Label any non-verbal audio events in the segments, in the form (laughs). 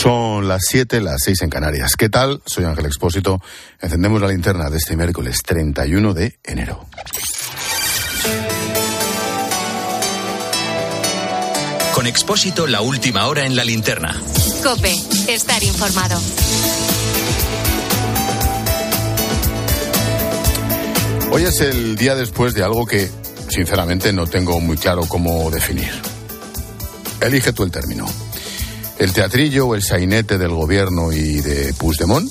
Son las 7, las 6 en Canarias. ¿Qué tal? Soy Ángel Expósito. Encendemos la linterna de este miércoles 31 de enero. Con Expósito, la última hora en la linterna. Cope, estar informado. Hoy es el día después de algo que, sinceramente, no tengo muy claro cómo definir. Elige tú el término. ¿El teatrillo o el sainete del gobierno y de Puigdemont?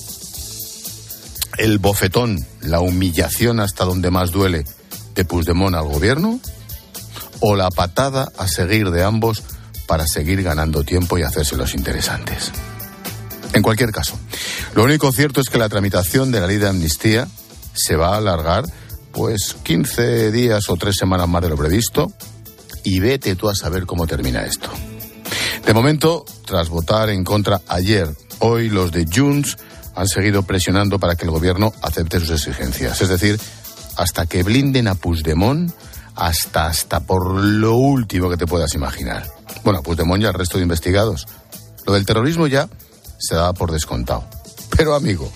¿El bofetón, la humillación hasta donde más duele de Puigdemont al gobierno? ¿O la patada a seguir de ambos para seguir ganando tiempo y hacerse los interesantes? En cualquier caso, lo único cierto es que la tramitación de la ley de amnistía se va a alargar pues 15 días o tres semanas más de lo previsto y vete tú a saber cómo termina esto. De momento, tras votar en contra ayer, hoy los de Junts han seguido presionando para que el gobierno acepte sus exigencias. Es decir, hasta que blinden a Puigdemont, hasta, hasta por lo último que te puedas imaginar. Bueno, a Puigdemont y al resto de investigados. Lo del terrorismo ya se da por descontado. Pero amigo,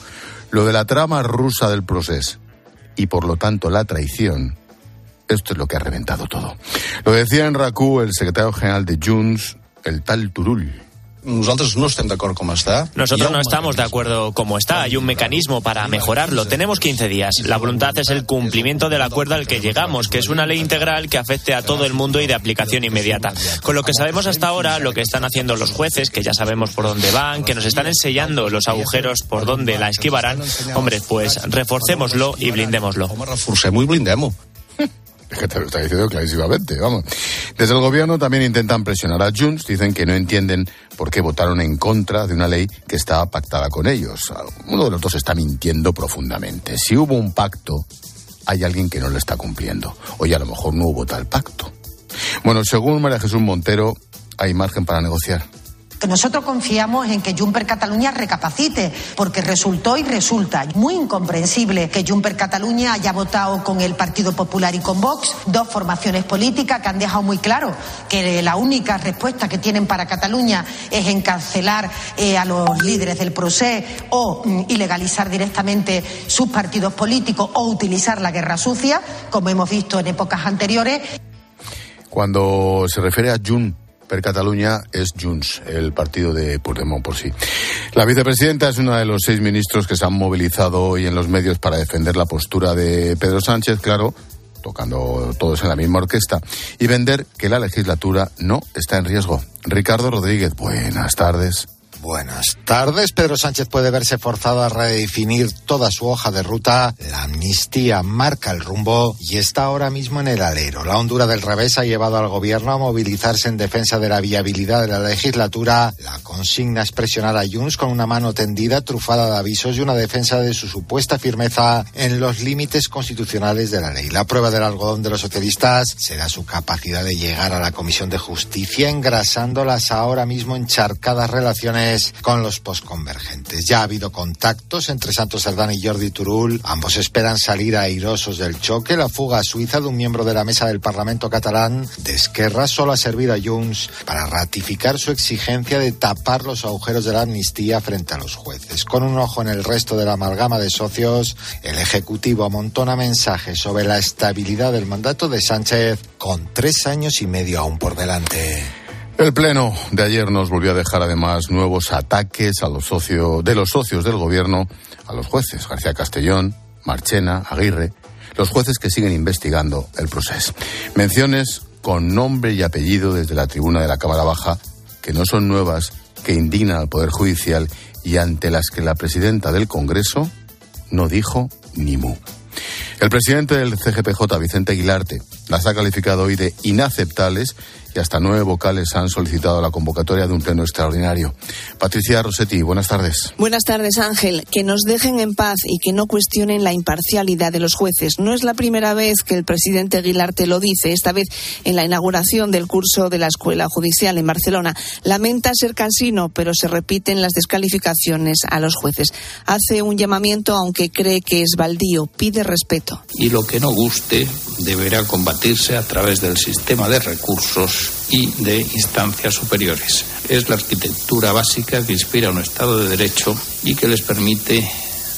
lo de la trama rusa del proceso y por lo tanto la traición, esto es lo que ha reventado todo. Lo decía en RACU el secretario general de Junts, el tal Turul. Nosotros no estamos de acuerdo como está. Nosotros no estamos de acuerdo como está. Hay un mecanismo para mejorarlo. Tenemos 15 días. La voluntad es el cumplimiento del acuerdo al que llegamos, que es una ley integral que afecte a todo el mundo y de aplicación inmediata. Con lo que sabemos hasta ahora, lo que están haciendo los jueces, que ya sabemos por dónde van, que nos están enseñando los agujeros por dónde la esquivarán, hombre, pues reforcémoslo y blindémoslo. Reforcemos y blindemos que te lo está diciendo clarísimamente, vamos. Desde el gobierno también intentan presionar a Junts, dicen que no entienden por qué votaron en contra de una ley que estaba pactada con ellos. Uno de los dos está mintiendo profundamente. Si hubo un pacto, hay alguien que no lo está cumpliendo. Oye, a lo mejor no hubo tal pacto. Bueno, según María Jesús Montero, hay margen para negociar que nosotros confiamos en que Juncker Cataluña recapacite, porque resultó y resulta muy incomprensible que Juncker Cataluña haya votado con el Partido Popular y con Vox, dos formaciones políticas que han dejado muy claro que la única respuesta que tienen para Cataluña es encarcelar eh, a los líderes del procés o mm, ilegalizar directamente sus partidos políticos o utilizar la guerra sucia, como hemos visto en épocas anteriores. Cuando se refiere a Juncker per Cataluña es Junts, el partido de Puigdemont por sí. La vicepresidenta es una de los seis ministros que se han movilizado hoy en los medios para defender la postura de Pedro Sánchez, claro, tocando todos en la misma orquesta, y vender que la legislatura no está en riesgo. Ricardo Rodríguez, buenas tardes. Buenas tardes. Pedro Sánchez puede verse forzado a redefinir toda su hoja de ruta. La amnistía marca el rumbo y está ahora mismo en el alero. La hondura del revés ha llevado al gobierno a movilizarse en defensa de la viabilidad de la legislatura. La consigna es presionar a Junts con una mano tendida, trufada de avisos y una defensa de su supuesta firmeza en los límites constitucionales de la ley. La prueba del algodón de los socialistas será su capacidad de llegar a la Comisión de Justicia engrasando las ahora mismo encharcadas relaciones con los posconvergentes. Ya ha habido contactos entre Santos Serdán y Jordi Turul. Ambos esperan salir airosos del choque. La fuga a Suiza de un miembro de la mesa del Parlamento catalán de Esquerra solo ha servido a Junts para ratificar su exigencia de tapar los agujeros de la amnistía frente a los jueces. Con un ojo en el resto de la amalgama de socios, el Ejecutivo amontona mensajes sobre la estabilidad del mandato de Sánchez con tres años y medio aún por delante. El pleno de ayer nos volvió a dejar además nuevos ataques a los socios, de los socios del gobierno a los jueces, García Castellón, Marchena, Aguirre, los jueces que siguen investigando el proceso. Menciones con nombre y apellido desde la tribuna de la Cámara Baja, que no son nuevas, que indignan al Poder Judicial y ante las que la presidenta del Congreso no dijo ni mu. El presidente del CGPJ, Vicente Aguilarte, las ha calificado hoy de inaceptables y hasta nueve vocales han solicitado la convocatoria de un pleno extraordinario. Patricia Rossetti, buenas tardes. Buenas tardes, Ángel. Que nos dejen en paz y que no cuestionen la imparcialidad de los jueces. No es la primera vez que el presidente Aguilarte lo dice, esta vez en la inauguración del curso de la Escuela Judicial en Barcelona. Lamenta ser cansino, pero se repiten las descalificaciones a los jueces. Hace un llamamiento, aunque cree que es baldío, pide respeto. Y lo que no guste deberá combatirse a través del sistema de recursos y de instancias superiores. Es la arquitectura básica que inspira un Estado de Derecho y que les permite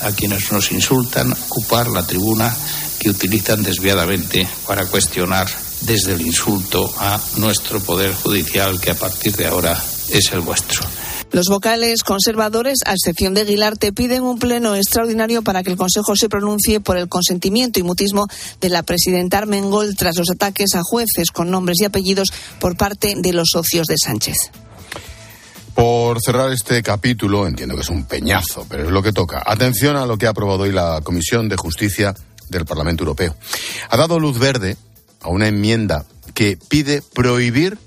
a quienes nos insultan ocupar la tribuna que utilizan desviadamente para cuestionar desde el insulto a nuestro Poder Judicial, que a partir de ahora es el vuestro. Los vocales conservadores, a excepción de Aguilar, piden un pleno extraordinario para que el Consejo se pronuncie por el consentimiento y mutismo de la presidenta Armengol tras los ataques a jueces con nombres y apellidos por parte de los socios de Sánchez. Por cerrar este capítulo, entiendo que es un peñazo, pero es lo que toca. Atención a lo que ha aprobado hoy la Comisión de Justicia del Parlamento Europeo. Ha dado luz verde a una enmienda que pide prohibir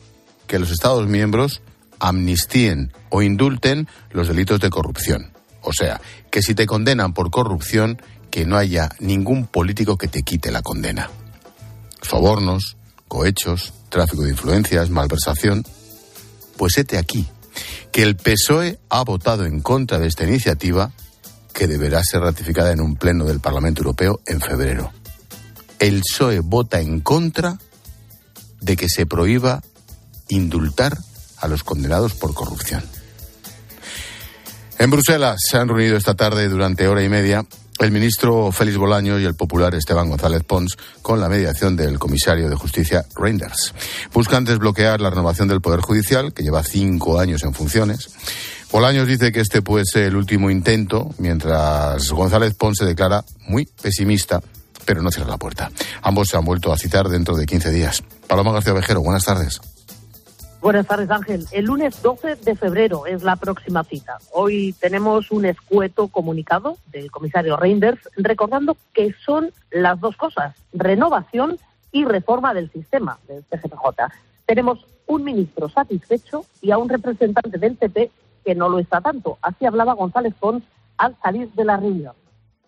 que los Estados miembros amnistíen o indulten los delitos de corrupción. O sea, que si te condenan por corrupción, que no haya ningún político que te quite la condena. Sobornos, cohechos, tráfico de influencias, malversación. Pues hete aquí, que el PSOE ha votado en contra de esta iniciativa que deberá ser ratificada en un pleno del Parlamento Europeo en febrero. El PSOE vota en contra de que se prohíba indultar a los condenados por corrupción. En Bruselas se han reunido esta tarde durante hora y media el ministro Félix Bolaño y el popular Esteban González Pons con la mediación del comisario de justicia Reinders. Buscan desbloquear la renovación del Poder Judicial, que lleva cinco años en funciones. Bolaños dice que este puede ser el último intento, mientras González Pons se declara muy pesimista, pero no cierra la puerta. Ambos se han vuelto a citar dentro de 15 días. Paloma García Vejero, buenas tardes. Buenas tardes, Ángel. El lunes 12 de febrero es la próxima cita. Hoy tenemos un escueto comunicado del comisario Reinders recordando que son las dos cosas, renovación y reforma del sistema del CGPJ. Tenemos un ministro satisfecho y a un representante del PP que no lo está tanto. Así hablaba González Pons al salir de la reunión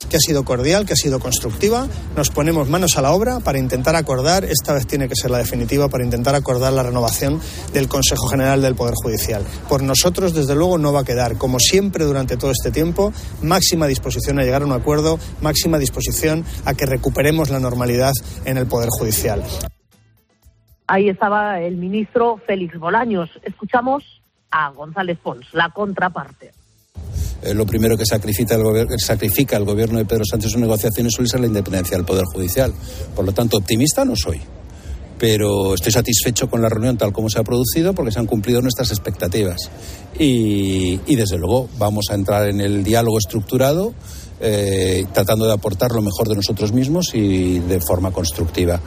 que ha sido cordial, que ha sido constructiva. Nos ponemos manos a la obra para intentar acordar, esta vez tiene que ser la definitiva, para intentar acordar la renovación del Consejo General del Poder Judicial. Por nosotros, desde luego, no va a quedar, como siempre durante todo este tiempo, máxima disposición a llegar a un acuerdo, máxima disposición a que recuperemos la normalidad en el Poder Judicial. Ahí estaba el ministro Félix Bolaños. Escuchamos a González Pons, la contraparte. Eh, lo primero que sacrifica el, el gobierno de Pedro Sánchez en sus negociaciones suele ser la independencia del Poder Judicial. Por lo tanto, optimista no soy. Pero estoy satisfecho con la reunión tal como se ha producido porque se han cumplido nuestras expectativas. Y, desde luego vamos a entrar en el diálogo estructurado eh, tratando de aportar lo mejor de nosotros mismos y de forma constructiva.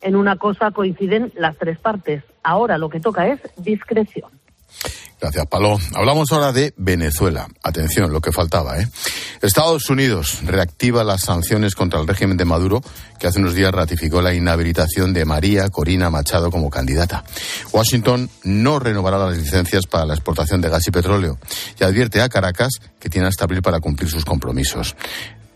En una cosa coinciden las tres partes. Ahora lo que toca es discreción. Gracias, Palo. Hablamos ahora de Venezuela. Atención, lo que faltaba, ¿eh? Estados Unidos reactiva las sanciones contra el régimen de Maduro, que hace unos días ratificó la inhabilitación de María Corina Machado como candidata. Washington no renovará las licencias para la exportación de gas y petróleo y advierte a Caracas que tiene hasta abril para cumplir sus compromisos.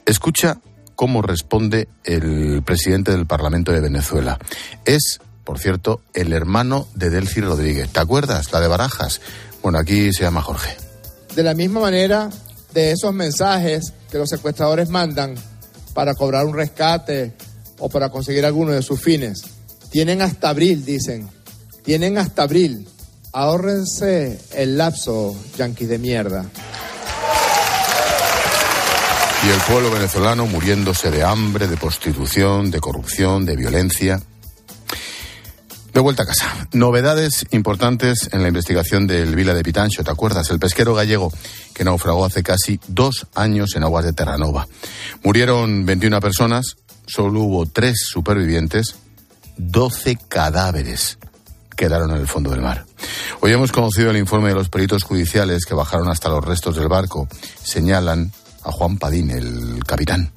Escucha cómo responde el presidente del Parlamento de Venezuela. Es por cierto, el hermano de Delcy Rodríguez. ¿Te acuerdas? La de Barajas. Bueno, aquí se llama Jorge. De la misma manera, de esos mensajes que los secuestradores mandan para cobrar un rescate o para conseguir alguno de sus fines. Tienen hasta abril, dicen. Tienen hasta abril. Ahórrense el lapso, yanquis de mierda. Y el pueblo venezolano muriéndose de hambre, de prostitución, de corrupción, de violencia. De vuelta a casa. Novedades importantes en la investigación del Vila de Pitancho. ¿Te acuerdas? El pesquero gallego que naufragó hace casi dos años en aguas de Terranova. Murieron 21 personas, solo hubo tres supervivientes, 12 cadáveres quedaron en el fondo del mar. Hoy hemos conocido el informe de los peritos judiciales que bajaron hasta los restos del barco. Señalan a Juan Padín, el capitán.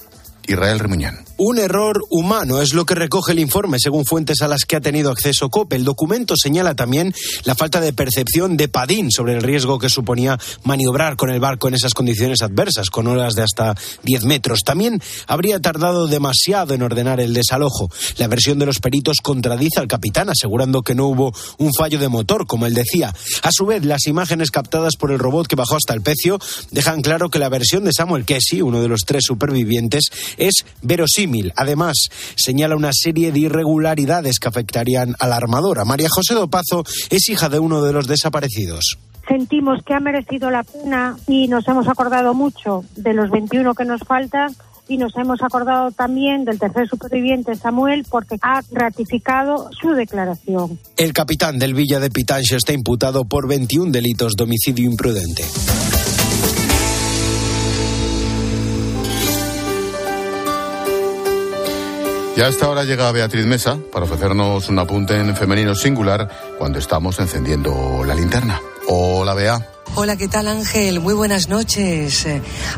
Israel Remuñán. Un error humano es lo que recoge el informe, según fuentes a las que ha tenido acceso COPE. El documento señala también la falta de percepción de Padín sobre el riesgo que suponía maniobrar con el barco en esas condiciones adversas, con olas de hasta 10 metros. También habría tardado demasiado en ordenar el desalojo. La versión de los peritos contradice al capitán, asegurando que no hubo un fallo de motor, como él decía. A su vez, las imágenes captadas por el robot que bajó hasta el pecio dejan claro que la versión de Samuel Kessie, uno de los tres supervivientes, es verosímil Además, señala una serie de irregularidades que afectarían a la armadora. María José Dopazo es hija de uno de los desaparecidos sentimos que ha merecido la pena y nos hemos acordado mucho de los 21 que nos faltan y nos hemos acordado también del tercer superviviente Samuel porque ha ratificado su declaración. El capitán del Villa de Pitancho está imputado por 21 delitos de homicidio imprudente. Y a esta hora llega Beatriz Mesa para ofrecernos un apunte en femenino singular cuando estamos encendiendo la linterna. Hola, Bea. Hola, ¿qué tal Ángel? Muy buenas noches.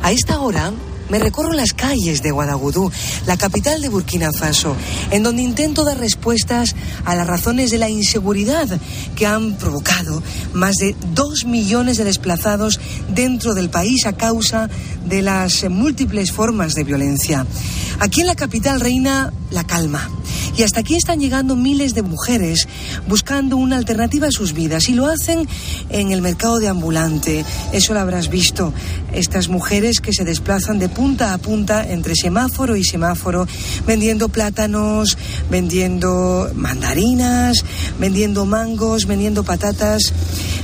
A esta hora me recorro las calles de Guadagudú, la capital de Burkina Faso, en donde intento dar respuestas a las razones de la inseguridad que han provocado más de dos millones de desplazados dentro del país a causa de las múltiples formas de violencia. Aquí en la capital reina la calma. Y hasta aquí están llegando miles de mujeres buscando una alternativa a sus vidas y lo hacen en el mercado de ambulante. Eso lo habrás visto. Estas mujeres que se desplazan de punta a punta entre semáforo y semáforo vendiendo plátanos, vendiendo mandarinas, vendiendo mangos, vendiendo patatas.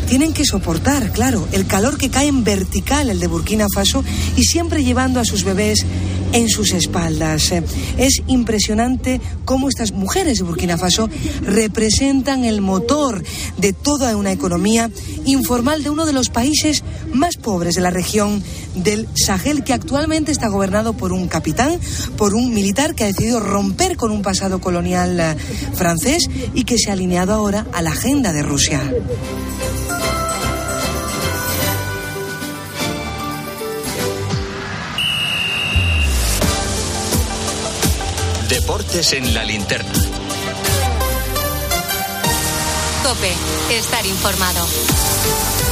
Tienen que soportar, claro, el calor que cae en vertical, el de Burkina Faso, y siempre llevando a sus bebés en sus espaldas. Es impresionante cómo estas mujeres de Burkina Faso representan el motor de toda una economía informal de uno de los países más pobres de la región del Sahel, que actualmente está gobernado por un capitán, por un militar que ha decidido romper con un pasado colonial eh, francés y que se ha alineado ahora a la agenda de Rusia. Deportes en la linterna. Cope, estar informado.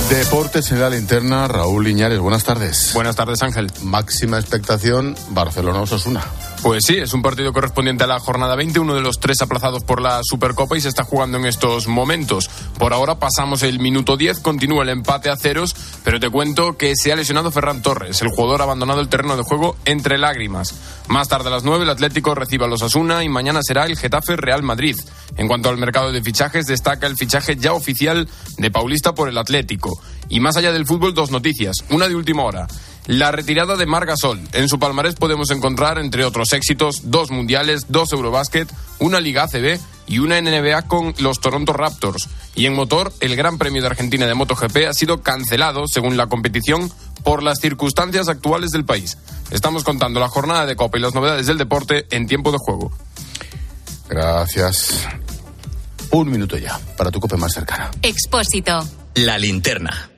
Deportes en la linterna, Raúl Liñares, buenas tardes. Buenas tardes, Ángel. Máxima expectación, Barcelona-Osasuna. Pues sí, es un partido correspondiente a la jornada 20, uno de los tres aplazados por la Supercopa y se está jugando en estos momentos. Por ahora pasamos el minuto 10, continúa el empate a ceros, pero te cuento que se ha lesionado Ferran Torres, el jugador abandonado el terreno de juego entre lágrimas. Más tarde a las 9 el Atlético recibe a los Asuna y mañana será el Getafe Real Madrid. En cuanto al mercado de fichajes, destaca el fichaje ya oficial de Paulista por el Atlético. Y más allá del fútbol, dos noticias. Una de última hora. La retirada de Margasol. En su palmarés podemos encontrar, entre otros éxitos, dos mundiales, dos Eurobásquet, una Liga ACB y una NBA con los Toronto Raptors. Y en motor, el Gran Premio de Argentina de MotoGP ha sido cancelado, según la competición, por las circunstancias actuales del país. Estamos contando la jornada de Copa y las novedades del deporte en tiempo de juego. Gracias. Un minuto ya para tu copa más cercana. Expósito. La linterna.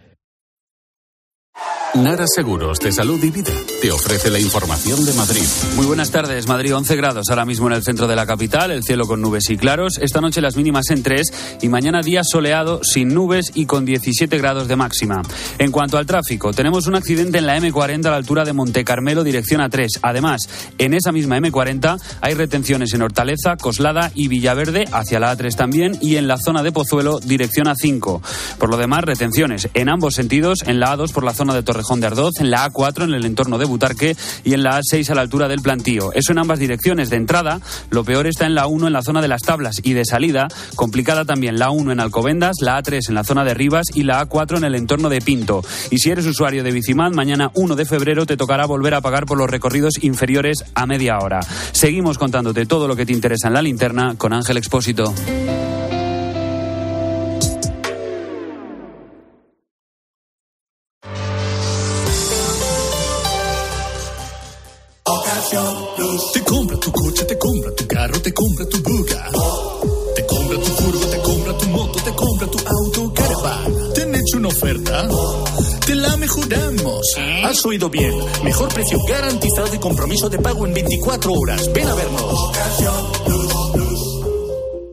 Nara Seguros de Salud y Vida te ofrece la información de Madrid. Muy buenas tardes. Madrid 11 grados ahora mismo en el centro de la capital, el cielo con nubes y claros. Esta noche las mínimas en 3 y mañana día soleado, sin nubes y con 17 grados de máxima. En cuanto al tráfico, tenemos un accidente en la M40 a la altura de Monte Carmelo, dirección A3. Además, en esa misma M40 hay retenciones en Hortaleza, Coslada y Villaverde, hacia la A3 también, y en la zona de Pozuelo, dirección A5. Por lo demás, retenciones en ambos sentidos, en la A2 por la zona de De Ardoz, en la A4 en el entorno de Butarque y en la A6 a la altura del plantío. Eso en ambas direcciones. De entrada, lo peor está en la 1 en la zona de las tablas y de salida, complicada también la 1 en Alcobendas, la A3 en la zona de Rivas y la A4 en el entorno de Pinto. Y si eres usuario de Bicimad, mañana 1 de febrero te tocará volver a pagar por los recorridos inferiores a media hora. Seguimos contándote todo lo que te interesa en la linterna con Ángel Expósito. Compra tu buga. Te compra tu furgo, te compra tu moto, te compra tu auto, caravan. ¿Te han hecho una oferta? Te la mejoramos. Has oído bien. Mejor precio garantizado y compromiso de pago en 24 horas. Ven a vernos.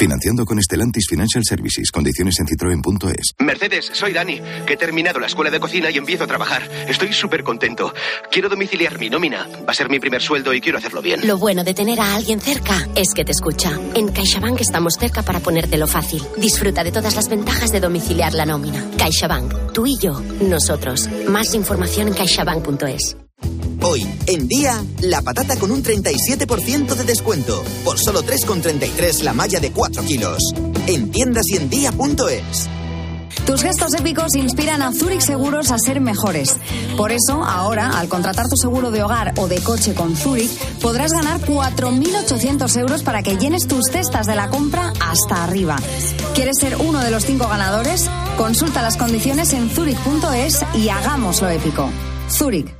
Financiando con Estelantis Financial Services. Condiciones en citroen.es. Mercedes, soy Dani, que he terminado la escuela de cocina y empiezo a trabajar. Estoy súper contento. Quiero domiciliar mi nómina. Va a ser mi primer sueldo y quiero hacerlo bien. Lo bueno de tener a alguien cerca es que te escucha. En CaixaBank estamos cerca para ponértelo fácil. Disfruta de todas las ventajas de domiciliar la nómina. CaixaBank, tú y yo, nosotros. Más información en caixabank.es. Hoy, en día, la patata con un 37% de descuento. Por solo 3,33 la malla de 4 kilos. En tiendas en día.es. Tus gestos épicos inspiran a Zurich Seguros a ser mejores. Por eso, ahora, al contratar tu seguro de hogar o de coche con Zurich, podrás ganar 4.800 euros para que llenes tus cestas de la compra hasta arriba. ¿Quieres ser uno de los cinco ganadores? Consulta las condiciones en zurich.es y hagámoslo épico. Zurich.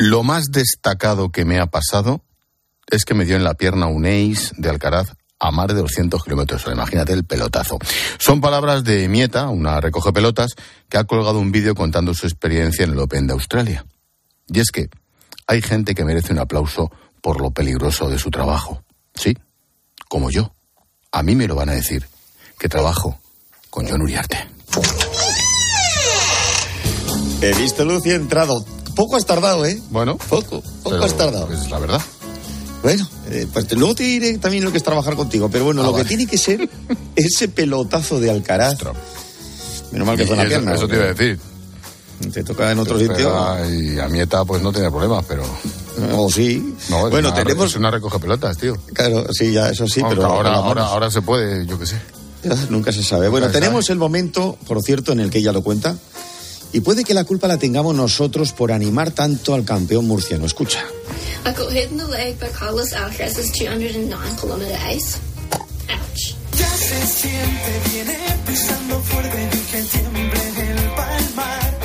Lo más destacado que me ha pasado es que me dio en la pierna un ace de Alcaraz a más de 200 kilómetros. Imagínate el pelotazo. Son palabras de Mieta, una recoge pelotas, que ha colgado un vídeo contando su experiencia en el Open de Australia. Y es que hay gente que merece un aplauso por lo peligroso de su trabajo. Sí, como yo. A mí me lo van a decir, que trabajo con John Uriarte. He visto luz y he entrado. Poco has tardado, ¿eh? Bueno, poco, poco has tardado. Es la verdad. Bueno, eh, pues te- luego te diré también lo que es trabajar contigo, pero bueno, Ah, lo vale. que tiene que ser (laughs) ese pelotazo de Alcaraz. Menos mal que fue eso, pierna. eso te iba a decir. Te toca en otro sitio. Y a Mieta pues no tenía problemas, pero... O sí. No, Bueno, una, tenemos- Es una recoge pelotas, tío. Claro, sí, ya, eso sí, pero ahora, ahora, ahora se puede, yo qué sé. Ya, Nunca se sabe. Bueno, Nunca tenemos el momento, por cierto, en el que ella lo cuenta. Y puede que la culpa la tengamos nosotros por animar tanto al campeón murciano. Escucha. I got hit in the leg by Carlos Alcaraz's 209 kilometer ace. Ouch. Ya se siente, viene pisando fuerte y que tiemble el palmar.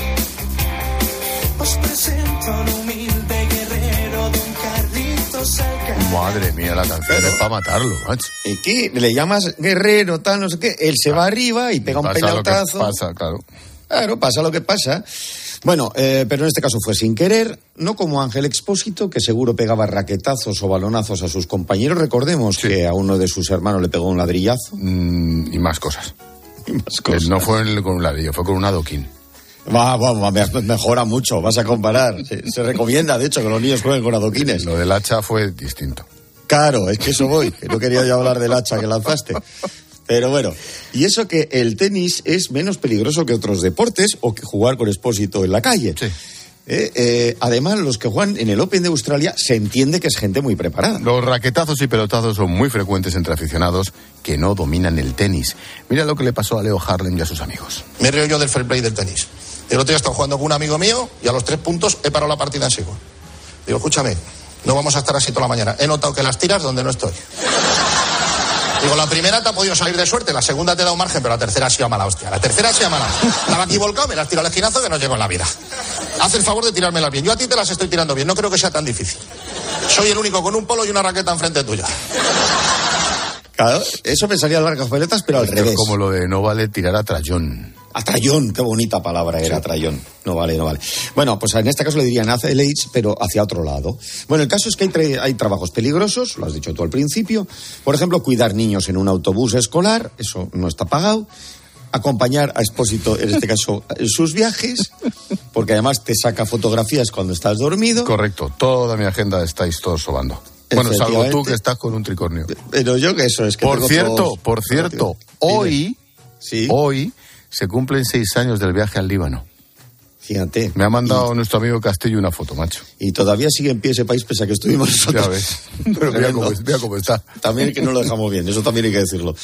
Os presento al humilde guerrero Don Carlitos Alcaraz. Madre mía, la canción es para matarlo, macho. ¿Y qué? Le llamas guerrero, tal, no sé qué. Él se va arriba y pega un Pasa lo que pelotazo. pasa, claro. Claro, pasa lo que pasa. Bueno, eh, pero en este caso fue sin querer, no como Ángel Expósito, que seguro pegaba raquetazos o balonazos a sus compañeros. Recordemos que a uno de sus hermanos le pegó un ladrillazo. Mm, y más cosas. Y más cosas. No fue con un ladrillo, fue con un adoquín. Va, va, va, me- mejora mucho, vas a comparar. Se, se recomienda, de hecho, que los niños jueguen con adoquines. Lo del hacha fue distinto. Claro, es que eso voy, que no quería yo hablar del hacha que lanzaste. Pero bueno, y eso que el tenis es menos peligroso que otros deportes o que jugar con expósito en la calle. Eh, eh, además, los que juegan en el Open de Australia se entiende que es gente muy preparada. Los raquetazos y pelotazos son muy frecuentes entre aficionados que no dominan el tenis. Mira lo que le pasó a Leo Harlem y a sus amigos. Me río yo del fair play del tenis. El otro día estaba jugando con un amigo mío y a los tres puntos he parado la partida en seco. Digo, escúchame, no vamos a estar así toda la mañana. He notado que las tiras donde no estoy. Digo, la primera te ha podido salir de suerte, la segunda te da un margen, pero la tercera ha sido mala hostia. La tercera ha sido mala. Estaba (laughs) aquí volcado, me las tiro al esquinazo que no llego en la vida. Haz el favor de tirármelas bien. Yo a ti te las estoy tirando bien, no creo que sea tan difícil. Soy el único con un polo y una raqueta enfrente tuya. Claro, eso pensaría el largas pelotas, pero al Es revés. como lo de no vale tirar a trayón. A trayón, qué bonita palabra era trayón. No vale, no vale. Bueno, pues en este caso le dirían hacia el pero hacia otro lado. Bueno, el caso es que hay, tra- hay trabajos peligrosos, lo has dicho tú al principio. Por ejemplo, cuidar niños en un autobús escolar, eso no está pagado. Acompañar a Expósito, en este caso, en sus viajes. porque además te saca fotografías cuando estás dormido. Correcto, toda mi agenda estáis todos sobando. Bueno, salvo tú que estás con un tricornio. Pero yo que eso es que Por cierto, todos- por cierto, hoy, hoy se cumplen seis años del viaje al Líbano. Fíjate. Me ha mandado nuestro amigo Castillo una foto, macho. Y todavía sigue en pie ese país pese a que estuvimos nosotros. Ya ves. (laughs) Pero mira cómo, mira cómo está. También que no lo dejamos bien, eso también hay que decirlo.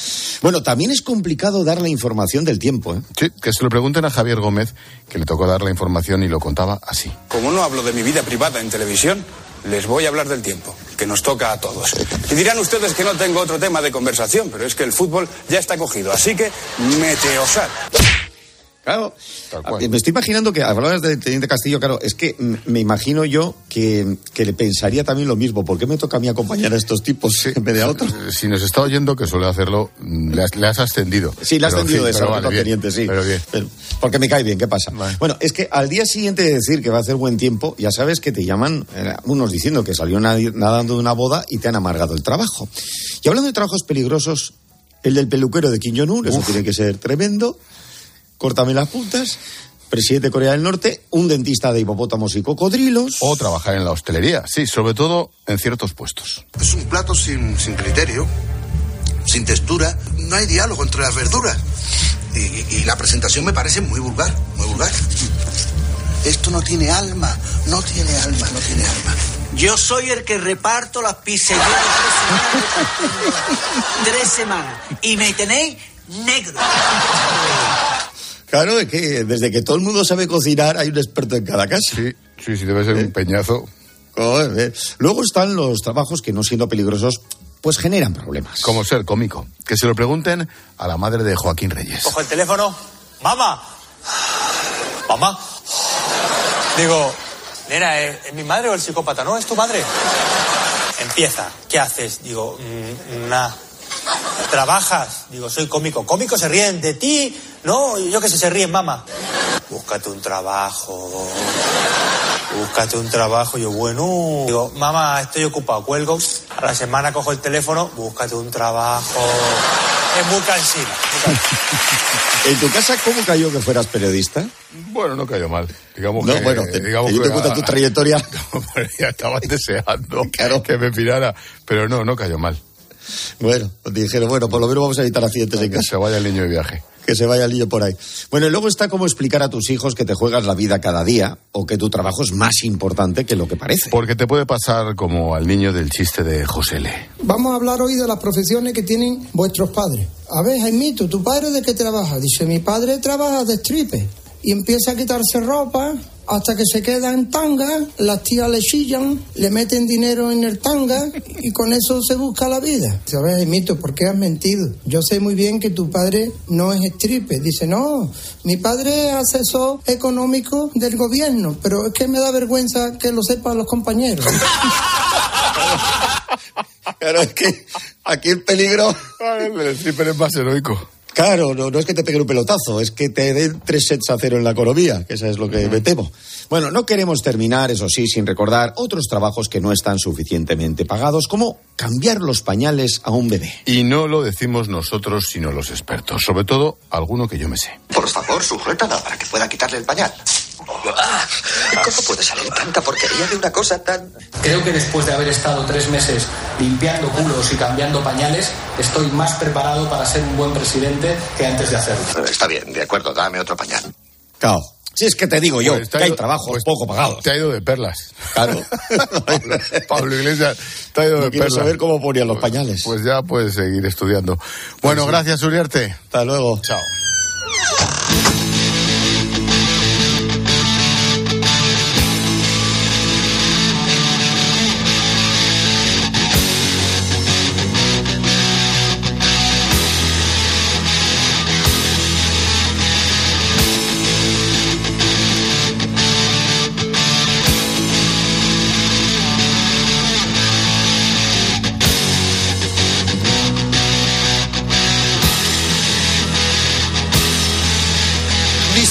Bueno, también es complicado dar la información del tiempo, ¿eh? Sí, que se lo pregunten a Javier Gómez, que le tocó dar la información y lo contaba así. Como no hablo de mi vida privada en televisión, les voy a hablar del tiempo, que nos toca a todos. Y dirán ustedes que no tengo otro tema de conversación, pero es que el fútbol ya está cogido, así que meteosat. Claro. Me estoy imaginando que, hablabas del Teniente Castillo, claro, es que me imagino yo que, que le pensaría también lo mismo. ¿Por qué me toca a mí acompañar a estos tipos (laughs) en vez de a otros? Eh, Si nos está oyendo, que suele hacerlo, mm, le has, le has ascendido. Sí, le has sí, de sargento vale, teniente, sí. Pero bien. Pero- porque me cae bien, ¿qué pasa? Bueno, es que al día siguiente de decir que va a hacer buen tiempo, ya sabes que te llaman eh, unos diciendo que salió nadando de una boda y te han amargado el trabajo. Y hablando de trabajos peligrosos, el del peluquero de Kim Jong-un, eso tiene que ser tremendo. Córtame las puntas. Presidente de Corea del Norte, un dentista de hipopótamos y cocodrilos. O trabajar en la hostelería, sí, sobre todo en ciertos puestos. Es un plato sin, sin criterio, sin textura. No hay diálogo entre las verduras. Y, y- y la presentación me parece muy vulgar, muy vulgar. Esto no tiene alma, no tiene alma, no tiene alma. Yo soy el que reparto las pizzas. Tres semanas. Tres semanas. Y me tenéis negro. Claro, es que desde que todo el mundo sabe cocinar, hay un experto en cada casa. Sí, sí, sí, debe ser un peñazo. Joder, eh. Luego están los trabajos que no siendo peligrosos, pues generan problemas. Como ser cómico. Que se lo pregunten a la madre de Joaquín Reyes. Cojo el teléfono. Mamá. Mamá. Digo, nena, ¿es, es mi madre o el psicópata? No, es tu madre. Empieza. ¿Qué haces? Digo, "Mm, nada. ¿Trabajas? Digo, soy cómico. ¿Cómicos se ríen de ti? No, yo que sé, se ríen, mamá. Búscate un trabajo. Búscate un trabajo. Yo, bueno. Digo, mamá, estoy ocupado. Cuelgo. A la semana cojo el teléfono. Búscate un trabajo. Es muy cansino. ¿En tu casa cómo cayó que fueras periodista? Bueno, no cayó mal. Digamos No, que, bueno, te- digamos que yo te cuento tu trayectoria. (laughs) ya estaban deseando (laughs) que me pirara. Pero no, no cayó mal. Bueno, pues dijeron, bueno, por lo menos vamos a evitar accidentes en Que casa. se vaya el niño de viaje. Que se vaya el niño por ahí. Bueno, y luego está cómo explicar a tus hijos que te juegas la vida cada día o que tu trabajo es más importante que lo que parece. Porque te puede pasar como al niño del chiste de José L. Vamos a hablar hoy de las profesiones que tienen vuestros padres. A ver, Jaimito, ¿tu padre de qué trabaja? Dice, mi padre trabaja de stripper. Y empieza a quitarse ropa hasta que se queda en tanga, las tías le chillan, le meten dinero en el tanga y con eso se busca la vida. Ver, Jaimito, ¿por qué has mentido? Yo sé muy bien que tu padre no es stripper. Dice, no, mi padre es asesor económico del gobierno, pero es que me da vergüenza que lo sepan los compañeros. (laughs) Claro, es que aquí el peligro. El stripper es más heroico. Claro, no, no es que te peguen un pelotazo, es que te den tres sets a cero en la economía, que eso es lo que me temo. Bueno, no queremos terminar, eso sí, sin recordar otros trabajos que no están suficientemente pagados, como cambiar los pañales a un bebé. Y no lo decimos nosotros, sino los expertos. Sobre todo, alguno que yo me sé. Por favor, sujétala para que pueda quitarle el pañal. Ah, ¿Cómo puede salir tanta porquería de una cosa tan... Creo que después de haber estado tres meses limpiando culos y cambiando pañales, estoy más preparado para ser un buen presidente que antes de hacerlo. Está bien, de acuerdo, dame otro pañal. Claro. Si es que te digo yo, Pues te ha que hay trabajos pues poco pagados. Te ha ido de perlas. Claro. (laughs) Pablo, Pablo Iglesias, te ha ido de quiero perlas. saber cómo ponían los pañales. Pues ya puedes seguir estudiando. Bueno, gracias, Uriarte. Hasta luego. Chao.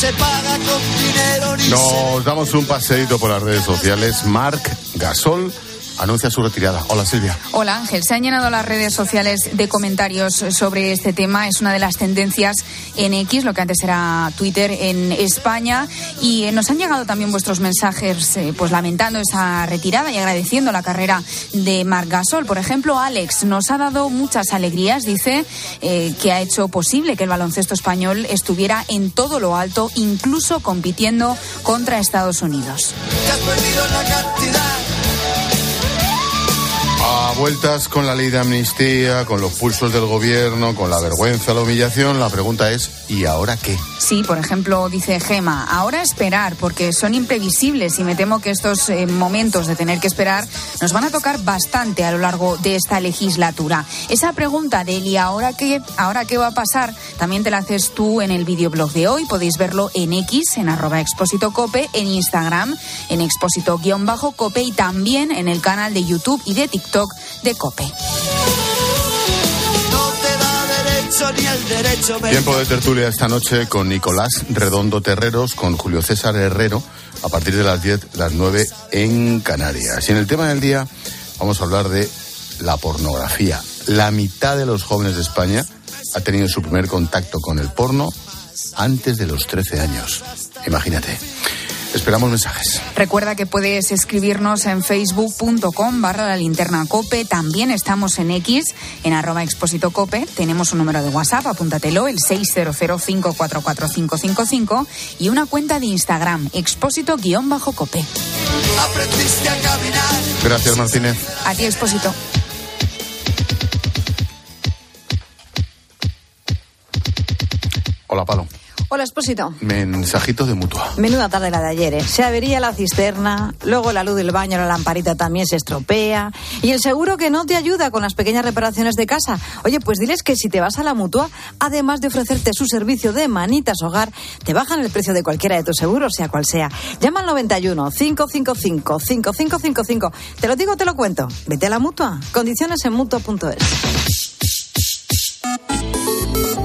Se paga con dinero Nos damos un paseíto por las redes sociales. Marc Gasol anuncia su retirada. Hola Silvia. Hola Ángel, se han llenado las redes sociales de comentarios sobre este tema. Es una de las tendencias en X, lo que antes era Twitter en España. Y eh, nos han llegado también vuestros mensajes eh, pues lamentando esa retirada y agradeciendo la carrera de Marc Gasol. Por ejemplo, Alex nos ha dado muchas alegrías. Dice eh, que ha hecho posible que el baloncesto español estuviera en todo lo alto, incluso compitiendo contra Estados Unidos. A vueltas con la ley de amnistía, con los pulsos del gobierno, con la vergüenza, la humillación, la pregunta es, ¿y ahora qué? Sí, por ejemplo, dice Gema, ahora esperar, porque son imprevisibles y me temo que estos eh, momentos de tener que esperar nos van a tocar bastante a lo largo de esta legislatura. Esa pregunta de ¿y ahora qué, ahora qué va a pasar? También te la haces tú en el videoblog de hoy. Podéis verlo en X, en arroba expósito cope, en Instagram, en expósito-cope y también en el canal de YouTube y de TikTok Tiempo de tertulia esta noche con Nicolás Redondo Terreros, con Julio César Herrero, a partir de las 10, las 9 en Canarias. Y en el tema del día vamos a hablar de la pornografía. La mitad de los jóvenes de España ha tenido su primer contacto con el porno antes de los 13 años. Imagínate. Esperamos mensajes. Recuerda que puedes escribirnos en facebook.com barra la linterna cope. También estamos en X, en arroba expósito cope. Tenemos un número de WhatsApp, apúntatelo, el 600544555 y una cuenta de Instagram, expósito-cope. Aprendiste a caminar. Gracias, Martínez. A ti, expósito. Hola, Palo. Hola, Expósito. Mensajitos de mutua. Menuda tarde la de ayer, ¿eh? Se avería la cisterna, luego la luz del baño, la lamparita también se estropea. Y el seguro que no te ayuda con las pequeñas reparaciones de casa. Oye, pues diles que si te vas a la mutua, además de ofrecerte su servicio de manitas hogar, te bajan el precio de cualquiera de tus seguros, sea cual sea. Llama al 91 555 5555. Te lo digo, te lo cuento. Vete a la mutua. Condiciones en mutua.es.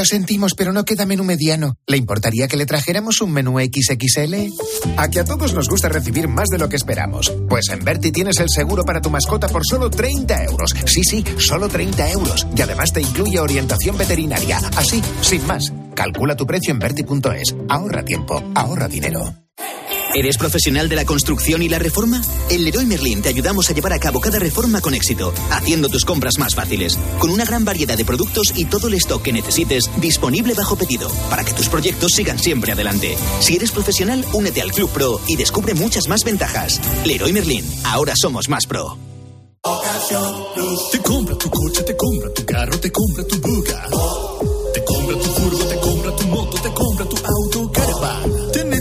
Lo sentimos, pero no queda menú mediano. ¿Le importaría que le trajéramos un menú XXL? A que a todos nos gusta recibir más de lo que esperamos. Pues en Berti tienes el seguro para tu mascota por solo 30 euros. Sí, sí, solo 30 euros. Y además te incluye orientación veterinaria. Así, sin más. Calcula tu precio en Berti.es. Ahorra tiempo, ahorra dinero. ¿Eres profesional de la construcción y la reforma? En Leroy Merlin te ayudamos a llevar a cabo cada reforma con éxito, haciendo tus compras más fáciles, con una gran variedad de productos y todo el stock que necesites disponible bajo pedido, para que tus proyectos sigan siempre adelante. Si eres profesional, únete al Club Pro y descubre muchas más ventajas. Leroy Merlin, ahora somos más pro. Te compra tu coche, te compra tu carro, te compra tu buga. Te compra tu furgo, te compra tu moto, te compra tu auto.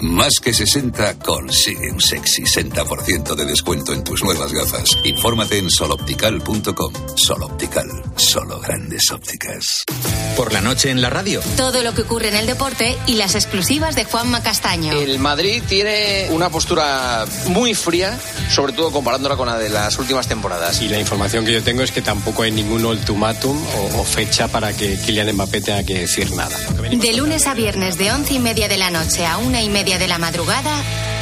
Más que 60 consigue un sexy 60% de descuento en tus nuevas gafas. Infórmate en soloptical.com. Soloptical, solo grandes ópticas. Por la noche en la radio. Todo lo que ocurre en el deporte y las exclusivas de Juanma Castaño. El Madrid tiene una postura muy fría, sobre todo comparándola con la de las últimas temporadas. Y la información que yo tengo es que tampoco hay ningún ultimátum o, o fecha para que Kylian Mbappé tenga que decir nada. De lunes a viernes de once y media de la noche a una y media de la madrugada,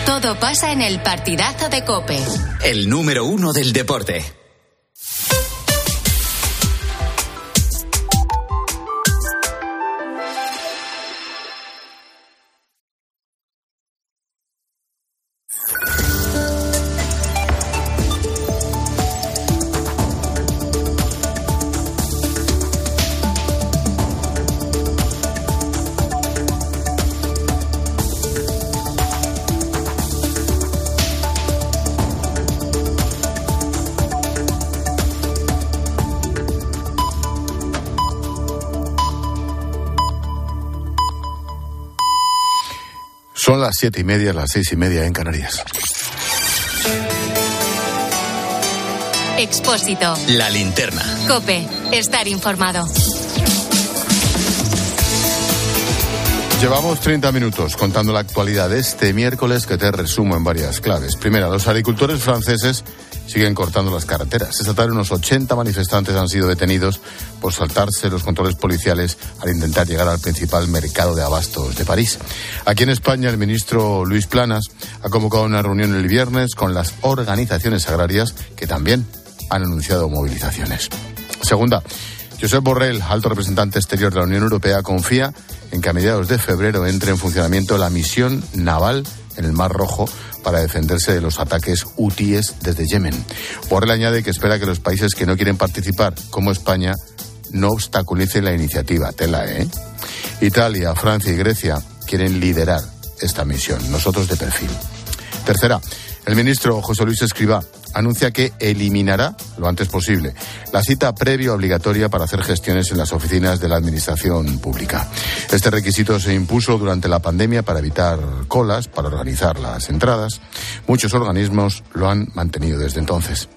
todo pasa en el partidazo de Cope. El número uno del deporte. Son las siete y media, las seis y media en Canarias. Expósito. La linterna. Cope. Estar informado. Llevamos 30 minutos contando la actualidad de este miércoles que te resumo en varias claves. Primera, los agricultores franceses siguen cortando las carreteras. Esta tarde unos 80 manifestantes han sido detenidos por saltarse los controles policiales al intentar llegar al principal mercado de abastos de París. Aquí en España el ministro Luis Planas ha convocado una reunión el viernes con las organizaciones agrarias que también han anunciado movilizaciones. Segunda, Josep Borrell, alto representante exterior de la Unión Europea, confía en que a mediados de febrero entre en funcionamiento la misión naval en el Mar Rojo para defenderse de los ataques hutíes desde Yemen. Borrell añade que espera que los países que no quieren participar, como España, no obstaculicen la iniciativa. Tela, ¿eh? Italia, Francia y Grecia quieren liderar esta misión. Nosotros de perfil. Tercera, el ministro José Luis Escribá anuncia que eliminará lo antes posible la cita previa obligatoria para hacer gestiones en las oficinas de la Administración Pública. Este requisito se impuso durante la pandemia para evitar colas, para organizar las entradas. Muchos organismos lo han mantenido desde entonces.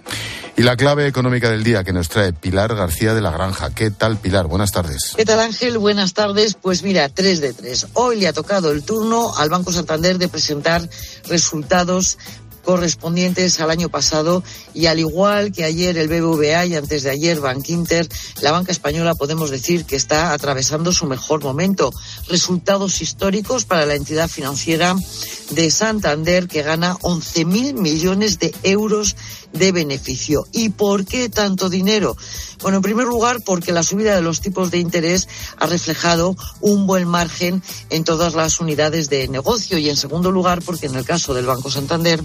Y la clave económica del día que nos trae Pilar García de la Granja. ¿Qué tal, Pilar? Buenas tardes. ¿Qué tal, Ángel? Buenas tardes. Pues mira, 3 de 3. Hoy le ha tocado el turno al Banco Santander de presentar resultados correspondientes al año pasado y al igual que ayer el BBVA y antes de ayer Bankinter, la banca española podemos decir que está atravesando su mejor momento. Resultados históricos para la entidad financiera de Santander que gana 11.000 millones de euros de beneficio. ¿Y por qué tanto dinero? Bueno, en primer lugar, porque la subida de los tipos de interés ha reflejado un buen margen en todas las unidades de negocio. Y en segundo lugar, porque en el caso del Banco Santander